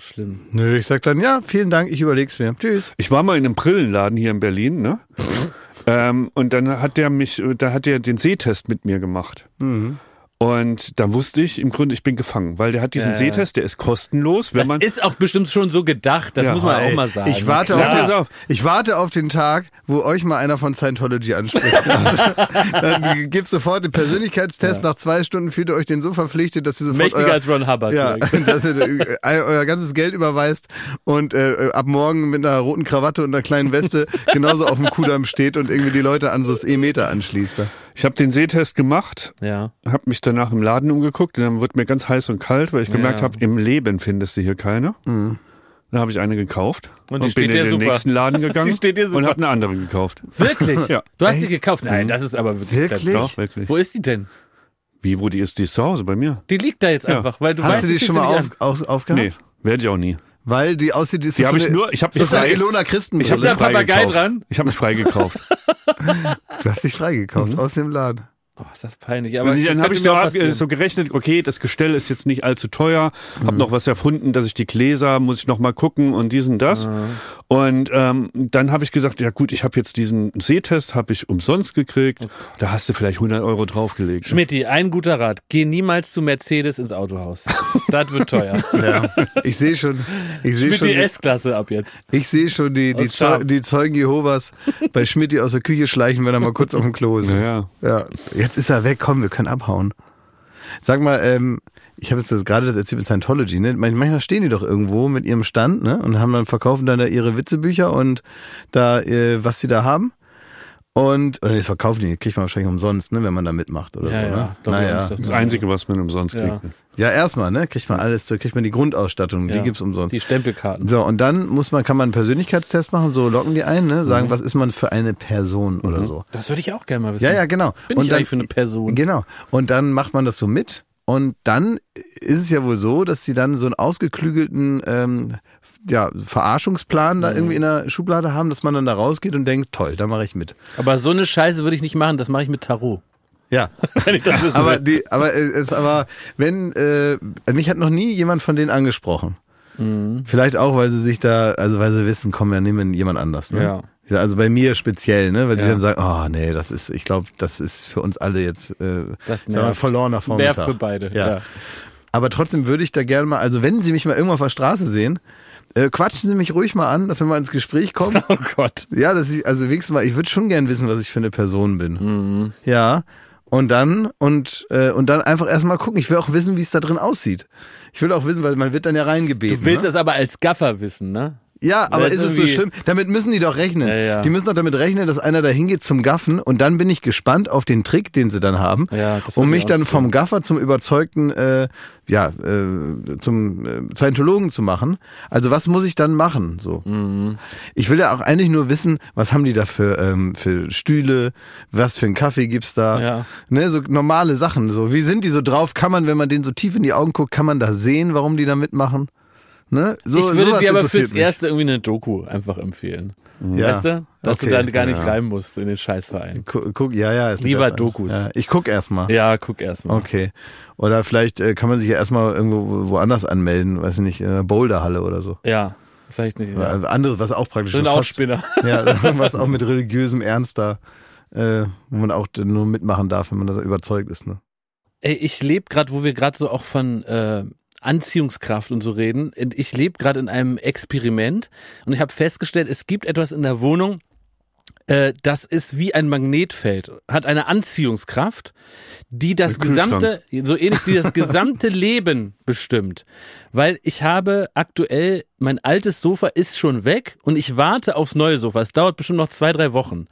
Schlimm. Nö, ich sag dann, ja, vielen Dank, ich überleg's mir. Tschüss. Ich war mal in einem Brillenladen hier in Berlin, ne? ähm, und dann hat der mich, da hat der den Sehtest mit mir gemacht. Und dann wusste ich, im Grunde, ich bin gefangen, weil der hat diesen Ja. Sehtest, der ist kostenlos, wenn Das man. ist auch bestimmt schon so gedacht, das Ja. muss man auch Ey, mal sagen. Ich warte, auf auf. ich warte auf den Tag, wo euch mal einer von Scientology anspricht. Dann gibt's sofort den Persönlichkeitstest. Nach zwei Stunden fühlt ihr euch den so verpflichtet, dass ihr sofort Mächtiger euer, als Ron Hubbard. ja, dass ihr äh, euer ganzes Geld überweist und äh, ab morgen mit einer roten Krawatte und einer kleinen Weste genauso auf dem Kudamm steht und irgendwie die Leute an so das E-Meter anschließt. Ich habe den Sehtest gemacht, ja. habe mich danach im Laden umgeguckt und dann wird mir ganz heiß und kalt, weil ich gemerkt Ja. habe, im Leben findest du hier keine. Dann habe ich eine gekauft Und und, die bin steht in dir den super. nächsten Laden gegangen Die steht dir und habe eine andere gekauft. Wirklich? Ja. Du hast sie gekauft? Nein, das ist aber wirklich. Wirklich? Doch, wirklich. Wo ist die denn? Wie, wo die ist? Die ist zu Hause bei mir. Die liegt da jetzt Ja. einfach, weil du Hast weißt, du die schon mal nicht auf, auf, aufgehabt? Nee, werde ich auch nie. Weil die aussieht, ist Die das habe so ich eine, nur, ich habe mich ist frei, Ilona Christen ich habe Ist da Papagei gekauft. dran? Ich habe mich frei gekauft. Du hast dich freigekauft aus dem Laden. Oh, ist das peinlich. Aber dann habe ich mir so, auch ab, passieren. so gerechnet, okay, das Gestell ist jetzt nicht allzu teuer, hab noch was erfunden, dass ich die Gläser, muss ich noch mal gucken und dies und das. Und ähm, dann habe ich gesagt, ja gut, ich habe jetzt diesen Sehtest, habe ich umsonst gekriegt, da hast du vielleicht 100 Euro draufgelegt. Schmidti, ein guter Rat. Geh niemals zu Mercedes ins Autohaus. das wird teuer. Ja. Ich sehe schon, ich schon, die S-Klasse ab jetzt. ich sehe schon die, die. Zeu die Zeugen Jehovas bei Schmidti aus der Küche schleichen, wenn er mal kurz auf dem Klo ist. Naja. Ja, jetzt ist er weg, komm, wir können abhauen. Sag mal, ähm, ich habe jetzt das, gerade das erzählt mit Scientology, ne? Manch- Manchmal stehen die doch irgendwo mit ihrem Stand, ne? Und haben dann verkaufen dann da ihre Witzebücher und da, äh, was sie da haben. Und, oder das verkaufen die, kriegt man wahrscheinlich umsonst, ne, wenn man da mitmacht oder Ja, so, ja, ne? ich auch Naja. dass Das man- Einzige, was man umsonst Ja. kriegt. Ja, erstmal, ne? Kriegt man alles, kriegt man die Grundausstattung, die Ja. gibt's umsonst. Die Stempelkarten. So, und dann muss man, kann man einen Persönlichkeitstest machen, so locken die ein, ne? Sagen, was ist man für eine Person oder so. Das würde ich auch gerne mal wissen. Ja, ja, genau. Bin und ich dann, eigentlich für eine Person? Genau. Und dann macht man das so mit. Und dann ist es ja wohl so, dass sie dann so einen ausgeklügelten ähm, ja, Verarschungsplan Mhm. da irgendwie in der Schublade haben, dass man dann da rausgeht und denkt, toll, da mache ich mit. Aber so eine Scheiße würde ich nicht machen, das mache ich mit Tarot. Ja. Wenn ich das wissen aber will. die, aber äh, es, aber wenn äh, mich hat noch nie jemand von denen angesprochen. Mhm. Vielleicht auch, weil sie sich da, also weil sie wissen, komm, wir nehmen jemand anders. Ne? Ja. Also bei mir speziell, ne, weil die Ja. dann sagen, oh nee, das ist, ich glaube, das ist für uns alle jetzt äh, Das nervt. verlorener Vormittag. Nervt für beide, Ja. ja. Aber trotzdem würde ich da gerne mal, also wenn Sie mich mal irgendwann auf der Straße sehen, äh, quatschen Sie mich ruhig mal an, dass wir mal ins Gespräch kommen. Oh Gott. Ja, dass ich, also wenigstens mal, ich würde schon gern wissen, was ich für eine Person bin. Mhm. Ja. Und dann, und, äh, und dann einfach erstmal gucken. Ich will auch wissen, wie es da drin aussieht. Ich will auch wissen, weil man wird dann ja reingebeten. Du willst ne? das aber als Gaffer wissen, ne? Ja, aber ist ist es so schlimm? Damit müssen die doch rechnen. Ja, ja. Die müssen doch damit rechnen, dass einer da hingeht zum Gaffen und dann bin ich gespannt auf den Trick, den sie dann haben, Ja, um mich dann vom Gaffer zum überzeugten, äh, ja, äh, zum äh, Scientologen zu machen. Also was muss ich dann machen? So. Mhm. Ich will ja auch eigentlich nur wissen, was haben die da für, ähm, für Stühle, was für einen Kaffee gibt's da? Ja. Ne, so normale Sachen. So, wie sind die so drauf? Kann man, wenn man denen so tief in die Augen guckt, kann man da sehen, warum die da mitmachen? Ne? So, ich würde dir aber fürs mich. Erste irgendwie eine Doku einfach empfehlen. Ja. Weißt du? Dass Okay, du dann gar nicht ja. rein musst in den Scheißverein. Gu- Guck, ja, ja. Ist Lieber. Dokus. Ja, ich guck erstmal. Ja, guck erst mal. Okay. Oder vielleicht äh, kann man sich ja erstmal irgendwo wo- woanders anmelden, weiß ich nicht, in einer Boulderhalle oder so. Ja, vielleicht nicht. Ja. Anderes, was auch praktisch So ein so fast- Ausspinner. Ja, was auch mit religiösem Ernst da, äh, wo man auch nur mitmachen darf, wenn man da überzeugt ist. Ne? Ey, ich lebe gerade, wo wir gerade so auch von äh, Anziehungskraft und so reden. und Ich lebe gerade in einem Experiment und ich habe festgestellt, es gibt etwas in der Wohnung, äh, das ist wie ein Magnetfeld, hat eine Anziehungskraft, die das gesamte, so ähnlich, die das gesamte Leben bestimmt. Weil ich habe aktuell, mein altes Sofa ist schon weg und ich warte aufs neue Sofa. Es dauert bestimmt noch zwei, drei Wochen.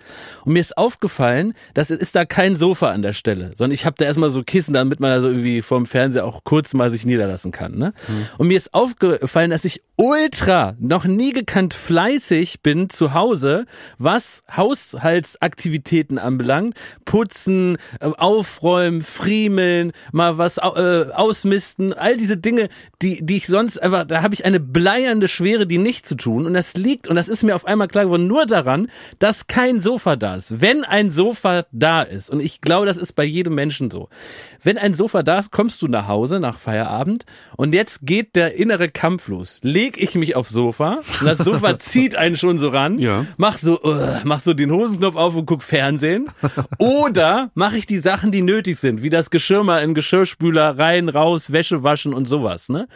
Und mir ist aufgefallen, dass es ist da kein Sofa an der Stelle, sondern ich habe da erstmal so Kissen, damit man da so irgendwie vorm Fernseher auch kurz mal sich niederlassen kann. Ne? Und mir ist aufgefallen, dass ich ultra, noch nie gekannt fleißig bin zu Hause, was Haushaltsaktivitäten anbelangt. Putzen, äh, aufräumen, friemeln, mal was äh, ausmisten, all diese Dinge, die, die ich sonst einfach, da habe ich eine bleiernde Schwere, die nicht zu tun. Und das liegt, und das ist mir auf einmal klar geworden, nur daran, dass kein Sofa da ist. Wenn ein Sofa da ist, und ich glaube, das ist bei jedem Menschen so, wenn ein Sofa da ist, kommst du nach Hause nach Feierabend und jetzt geht der innere Kampf los. Leg ich mich aufs Sofa das Sofa zieht einen schon so ran, Ja. mach so, uh, mach so den Hosenknopf auf und guck Fernsehen. Oder mache ich die Sachen, die nötig sind, wie das Geschirr mal in Geschirrspüler rein, raus, Wäsche waschen und sowas. Ne?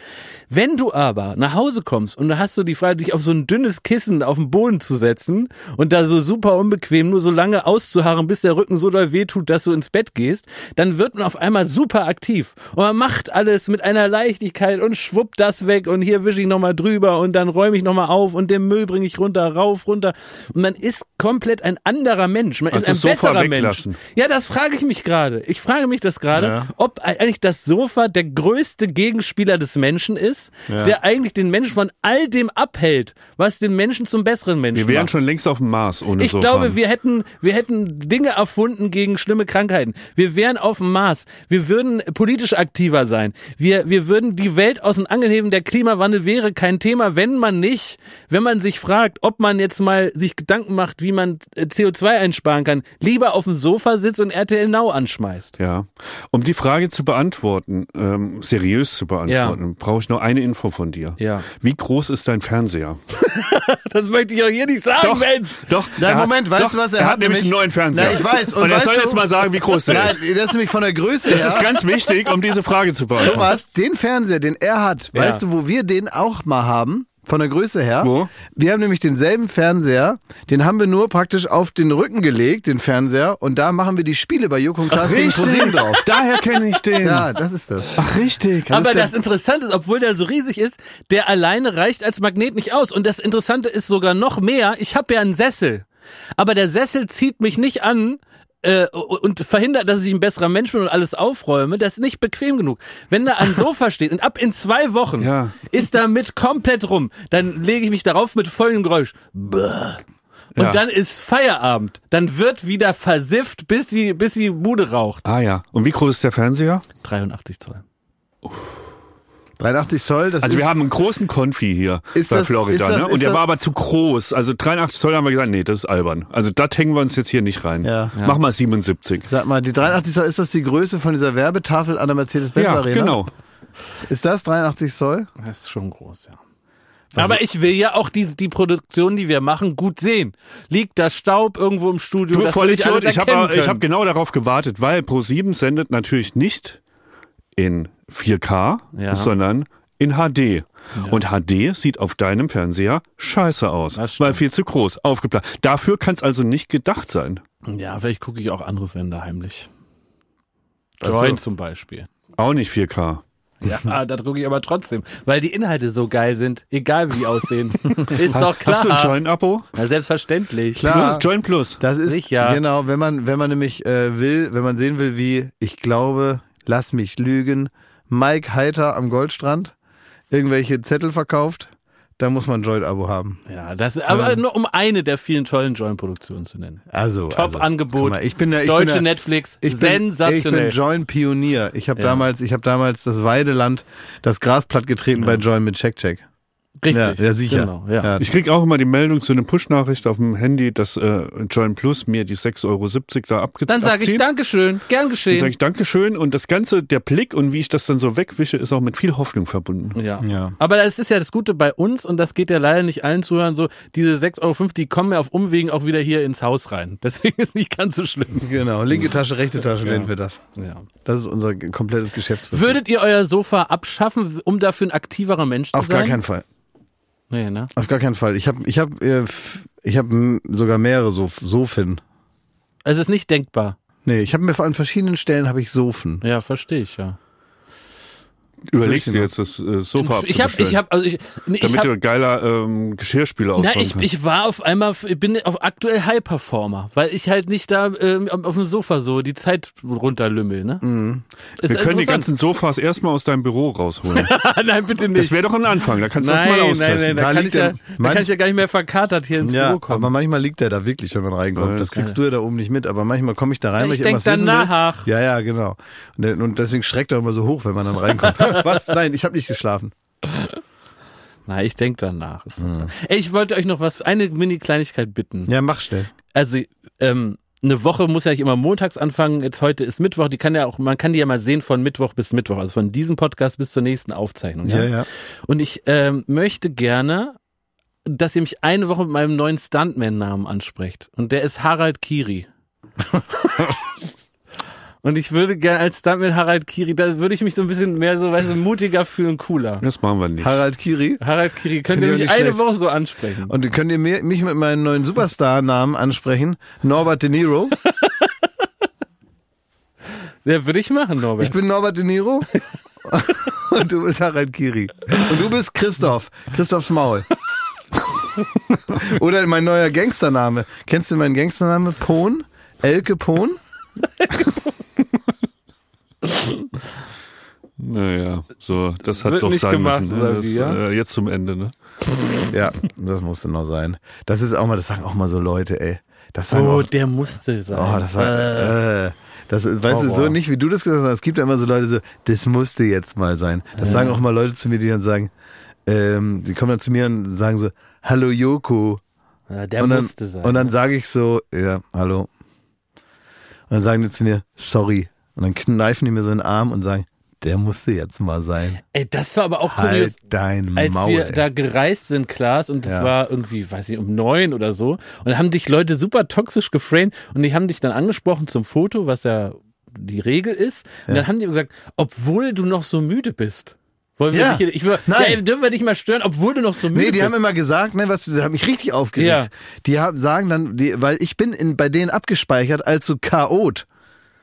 Wenn du aber nach Hause kommst und du hast so die Freiheit, dich auf so ein dünnes Kissen auf den Boden zu setzen und da so super unbequem nur so lange auszuharren, bis der Rücken so doll wehtut, dass du ins Bett gehst, dann wird man auf einmal super aktiv. Und man macht alles mit einer Leichtigkeit und schwuppt das weg und hier wische ich nochmal drüber und dann räume ich nochmal auf und den Müll bringe ich runter, rauf, runter. Und man ist komplett ein anderer Mensch. Man ist Also ein das Sofa besserer Mensch. Ja, das frage ich mich gerade. Ich frage mich das gerade, Ja. ob eigentlich das Sofa der größte Gegenspieler des Menschen ist, der eigentlich den Menschen von all dem abhält, was den Menschen zum besseren Menschen Wir wären macht. schon längst auf dem Mars ohne Ich Sofa. glaube, wir hätten, wir hätten Dinge erfunden gegen schlimme Krankheiten. Wir wären auf dem Mars. Wir würden politisch aktiver sein. Wir, wir würden die Welt aus den Angeln heben. Der Klimawandel wäre kein Thema, wenn man nicht, wenn man sich fragt, ob man jetzt mal sich Gedanken macht, wie man äh, CO2 einsparen kann, lieber auf dem Sofa sitzt und RTL Now anschmeißt. Ja. Um die Frage zu beantworten, ähm, seriös zu beantworten, brauche ich noch eine Info von dir. Ja. Wie groß ist dein Fernseher? Das möchte ich auch hier nicht sagen, Mensch. Doch. Nein, er hat- Moment, weißt doch, du, was er er hat hat nämlich einen neuen Fernseher. Na, ich weiß. Und Und, er soll du- jetzt mal sagen, wie groß der Nein, ist. das ist nämlich von der Größe Das her. ist ganz wichtig, um diese Frage zu beantworten. Thomas, den Fernseher, den er hat, Ja. weißt du, wo wir den auch mal haben? Von der Größe her. Wo? Wir haben nämlich denselben Fernseher, den haben wir nur praktisch auf den Rücken gelegt, den Fernseher, und da machen wir die Spiele bei Joko und Klaas gegen ProSieben drauf. Daher kenne ich den. Ja, das ist das. Ach, richtig. Das Aber das Interessante ist, obwohl der so riesig ist, der alleine reicht als Magnet nicht aus. Und das Interessante ist sogar noch mehr, ich habe ja einen Sessel. Aber der Sessel zieht mich nicht an, äh, und verhindert, dass ich ein besserer Mensch bin und alles aufräume, das ist nicht bequem genug. Wenn da ein Sofa steht und ab in zwei Wochen Ja. ist damit komplett rum, dann lege ich mich darauf mit folgendem Geräusch. Bäh. Und Ja. dann ist Feierabend. Dann wird wieder versifft, bis die, bis die Bude raucht. Ah ja. Und wie groß ist der Fernseher? 83 Zoll. 83 Zoll, das Also ist wir haben einen großen Konfi hier Ist bei das- Florida, ist das- ne? ist Und der das- war aber zu groß. Also 83 Zoll haben wir gesagt, nee, das ist albern. Also das hängen wir uns jetzt hier nicht rein. Ja. Mach mal 77. Sag mal, die 83 Zoll, ist das die Größe von dieser Werbetafel an der Mercedes-Benz Ja, Arena? genau. Ist das 83 Zoll? Das ist schon groß, ja. Aber ich will ja auch die, die Produktion, die wir machen, gut sehen. Liegt da Staub irgendwo im Studio? Du das will ich ich habe hab genau darauf gewartet, weil Pro7 sendet natürlich nicht in 4K, Ja. sondern in HD. Und HD sieht auf deinem Fernseher scheiße aus, weil viel zu groß, aufgeplant. Dafür kann es also nicht gedacht sein. Ja, vielleicht gucke ich auch andere Sender heimlich. Ach so. Join zum Beispiel. Auch nicht 4K. Ja, da gucke ich aber trotzdem, weil die Inhalte so geil sind, egal wie die aussehen. Ist doch klar. Hast du ein Join-Abo? Na, selbstverständlich. Klar. Plus, Join Plus. Das ist Sicher. genau, wenn man wenn man nämlich äh, will, wenn man sehen will, wie ich glaube, lass mich lügen, Mike Heiter am Goldstrand irgendwelche Zettel verkauft, da muss man ein Joint-Abo haben. Ja, das aber nur um eine der vielen tollen Join-Produktionen zu nennen. Also Top-Angebot. also, ich bin ja, ich Deutsche bin ja, Netflix. Ich bin, sensationell. Ich bin Join-Pionier. Ich habe Ja. damals, ich habe damals das Weideland, das Gras platt getreten bei Join mit Check Check. Richtig. Ja, ja sicher. Genau, ja. Ja. Ich krieg auch immer die Meldung zu einer Push-Nachricht auf dem Handy, dass äh, Join Plus mir die 6,70 Euro da abge Dann sage ich. Dankeschön, gern Dann geschehen. sage ich Dankeschön und das Ganze, der Blick und wie ich das dann so wegwische, ist auch mit viel Hoffnung verbunden. Ja. Ja. Aber das ist ja das Gute bei uns und das geht ja leider nicht allen Zuhörern so. Diese 6,50 Euro, die kommen ja auf Umwegen auch wieder hier ins Haus rein. Deswegen ist nicht ganz so schlimm. Genau, linke Tasche, rechte Tasche nennen wir das. Ja. Das ist unser komplettes Geschäftsmodell. Würdet ihr euer Sofa abschaffen, um dafür ein aktiverer Mensch zu Auf sein? gar keinen Fall. Nee, ne? Auf gar keinen Fall. Ich habe ich hab, äh, ich hab m- sogar mehrere Sof Sofen. Es ist nicht denkbar. Nee, ich habe mir an verschiedenen Stellen habe ich Sofen. Ja, verstehe ich, ja. Überlegst du jetzt das äh, Sofa Ich habe, ich habe, also ich, nee, ich damit hab, du geiler ähm, Geschirrspüler na, ausbauen ich, kannst. ich war auf einmal, ich bin auf aktuell High Performer, weil ich halt nicht da ähm, auf dem Sofa so die Zeit runterlümmel, ne? Mhm. Wir können die ganzen Sofas erstmal aus deinem Büro rausholen. Nein, bitte nicht. Das wäre doch ein Anfang, da kannst du das nein, mal nein, austesten. nein, da Da kann, liegt ich ja, der- da kann ich ja gar nicht mehr verkatert hier ins Ja, Büro kommen. aber manchmal liegt der da wirklich, wenn man reinkommt. Das kriegst du ja da oben nicht mit, aber manchmal komme ich da rein, Ja, weil ich ich denk irgendwas wissen dann will. nach. Ja, ja, genau. Und deswegen schreckt er immer so hoch, wenn man dann reinkommt. Was? Nein, ich habe nicht geschlafen. Na, ich denk danach. Doch- Ey, ich wollte euch noch was, eine Mini-Kleinigkeit bitten. Ja, mach schnell. Also, ähm, eine Woche muss ja nicht immer montags anfangen. Jetzt heute ist Mittwoch. Die kann ja auch, man kann die ja mal sehen von Mittwoch bis Mittwoch, also von diesem Podcast bis zur nächsten Aufzeichnung. Ja. Ja, ja. Und ich ähm, möchte gerne, dass ihr mich eine Woche mit meinem neuen Stuntman-Namen ansprecht. Und der ist Harald Kiri. Und ich würde gerne als Stuntman Harald Kiri, da würde ich mich so ein bisschen mehr so, weißt du, mutiger fühlen, cooler. Das machen wir nicht. Harald Kiri. Harald Kiri, könnt ihr ich mich eine schlecht. Woche so ansprechen? Und könnt ihr mir, mich mit meinem neuen Superstar-Namen ansprechen? Norbert De Niro. Ja, würde ich machen, Norbert. Ich bin Norbert De Niro. Und du bist Harald Kiri. Und du bist Christoph. Christophs Maul. Oder mein neuer Gangstername. Kennst du meinen Gangstername? Pohn? Elke Pohn? Naja, so, das hat Wird doch nicht sein gemacht, müssen. oder Ne? Das, wie, ja? äh, jetzt zum Ende, ne? Ja, das musste noch sein. Das ist auch mal, das sagen auch mal so Leute, ey. Das sagen oh, auch, der musste sein. oh, das sagen, äh, das ist, weißt du, Horror. so nicht wie du das gesagt hast. Es gibt ja immer so Leute so, das musste jetzt mal sein. Das sagen auch mal Leute zu mir, die dann sagen, ähm, die kommen dann zu mir und sagen so, hallo Joko. Ja, der und dann, musste sein. Und dann sage ich so, ja, hallo. Und dann sagen die zu mir, sorry. Und dann kneifen die mir so in den Arm und sagen, der musste jetzt mal sein. Ey, das war aber auch kurios. Halt dein als Maul. wir ey. da gereist sind, Klaas, und das Ja. war irgendwie, weiß ich, um neun oder so, und dann haben dich Leute super toxisch geframed und die haben dich dann angesprochen zum Foto, was ja die Regel ist, und dann haben die gesagt, obwohl du noch so müde bist. Wollen wir Ja. dich, ich Nein. ja, dürfen wir dich mal stören, obwohl du noch so müde Nee, die bist. haben immer gesagt, ne, was, die haben mich richtig aufgeregt. Ja. Die haben, sagen dann, die, weil ich bin in, bei denen abgespeichert als so Chaot.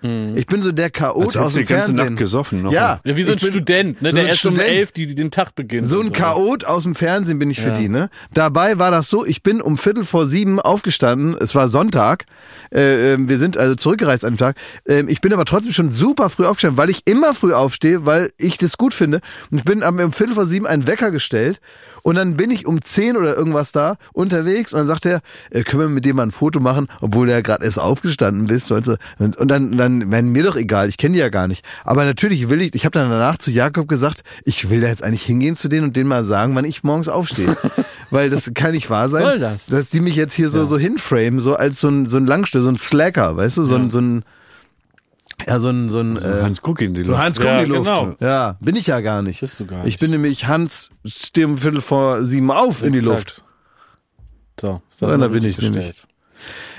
Ich bin so der Chaot aus du dem die ganze Fernsehen. Nacht gesoffen noch. Ja, Ja, wie so ein bin Student, ne, so der ein erst um Student. elf die, den Tag beginnt. So ein und Chaot aus dem Fernsehen bin ich für Ja. die, ne? Dabei war das so, ich bin um Viertel vor sieben aufgestanden, es war Sonntag, äh, ähm, wir sind also zurückgereist an dem Tag. Ähm, ich bin aber trotzdem schon super früh aufgestanden, weil ich immer früh aufstehe, weil ich das gut finde. Und ich bin am- um Viertel vor sieben einen Wecker gestellt und dann bin ich um zehn oder irgendwas da unterwegs und dann sagt er, äh, können wir mit dem mal ein Foto machen, obwohl ja gerade erst aufgestanden bist. Und, dann, dann, wenn mir doch egal, ich kenne die ja gar nicht. Aber natürlich will ich, ich habe dann danach zu Jakob gesagt, ich will da jetzt eigentlich hingehen zu denen und denen mal sagen, wann ich morgens aufstehe. Weil das kann nicht wahr sein. Soll das? Dass die mich jetzt hier so, so hinframen, so als so ein, so ein Langstell, so ein Slacker, weißt du, so ein, so ein, ja, so ein, so ein, äh, Hans Guck in die so Luft. Hans Ja, Guck in die Luft. genau. Ja, bin ich ja gar nicht. Bist du gar Ich nicht. bin nämlich Hans, stehe um Viertel vor sieben auf in die Exakt. Luft. So, ist Ja, das da mal bin ich nämlich. gestellt.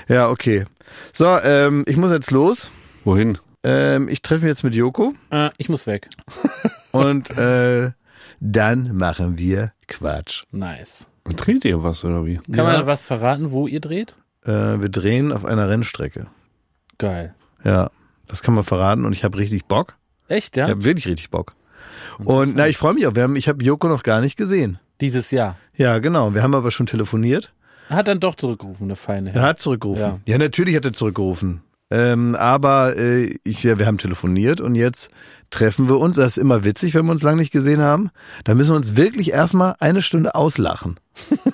Ja, okay. So, ähm, ich muss jetzt los. Wohin? Ähm, ich treffe mich jetzt mit Joko Äh, ich muss weg. und äh, dann machen wir Quatsch. Nice. Und dreht ihr was oder wie? Kann man was verraten, wo ihr dreht? Äh, wir drehen auf einer Rennstrecke. Geil. Ja, das kann man verraten und ich habe richtig Bock. Echt, ja? Ich habe wirklich richtig Bock. Und na, ich freue mich auch. Wir haben, ich habe Joko noch gar nicht gesehen. Dieses Jahr. Ja, genau. Wir haben aber schon telefoniert. Er hat dann doch zurückgerufen, eine feine. Er hat zurückgerufen. Ja. Ja, natürlich hat er zurückgerufen. Ähm, aber äh, ich, ja, wir haben telefoniert und jetzt treffen wir uns. Das ist immer witzig, wenn wir uns lange nicht gesehen haben. Da müssen wir uns wirklich erstmal eine Stunde auslachen.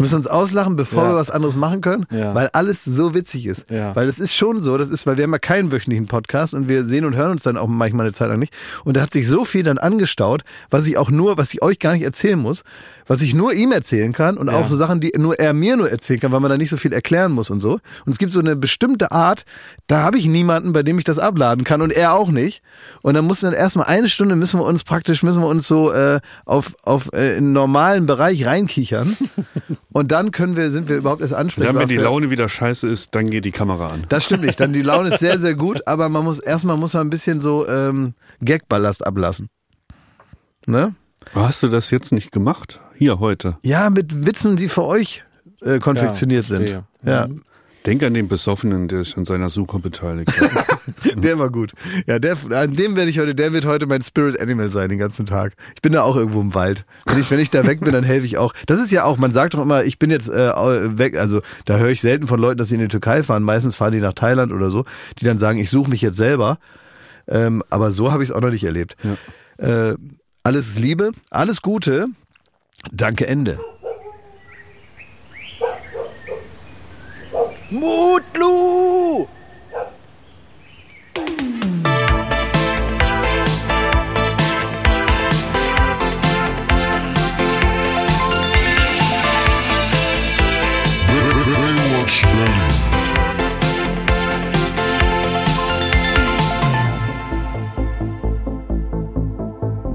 Wir müssen uns auslachen, bevor Ja. wir was anderes machen können, Ja. weil alles so witzig ist. Ja. Weil es ist schon so, das ist, weil wir haben ja keinen wöchentlichen Podcast und wir sehen und hören uns dann auch manchmal eine Zeit lang nicht. Und da hat sich so viel dann angestaut, was ich auch nur, was ich euch gar nicht erzählen muss, was ich nur ihm erzählen kann und auch so Sachen, die nur er mir nur erzählen kann, weil man da nicht so viel erklären muss und so. Und es gibt so eine bestimmte Art, da habe ich niemanden, bei dem ich das abladen kann und er auch nicht. Und dann muss dann erstmal eine Stunde müssen wir uns praktisch, müssen wir uns so äh, auf, auf äh, einen normalen Bereich reinkichern. und dann können wir, sind wir überhaupt erst Dann, ansprechbar. wenn die Laune wieder scheiße ist, dann geht die Kamera an. das stimmt nicht. Dann die Laune ist sehr, sehr gut, aber man muss erstmal muss man ein bisschen so ähm, Gagballast ablassen. Ne? Hast du das jetzt nicht gemacht? Hier heute. Ja, mit Witzen, die für euch äh, konfektioniert Ja, sind. Ja, Denk an den Besoffenen, der sich an seiner Suche beteiligt hat. der war gut. Ja, der, an dem werde ich heute, der wird heute mein Spirit Animal sein den ganzen Tag. Ich bin da auch irgendwo im Wald. Wenn ich, wenn ich da weg bin, dann helfe ich auch. Das ist ja auch, man sagt doch immer, ich bin jetzt äh, weg, also da höre ich selten von Leuten, dass sie in die Türkei fahren. Meistens fahren die nach Thailand oder so, die dann sagen, ich suche mich jetzt selber. Ähm, aber so habe ich es auch noch nicht erlebt. Äh, alles Liebe, alles Gute. Danke, Ende. Mutlu!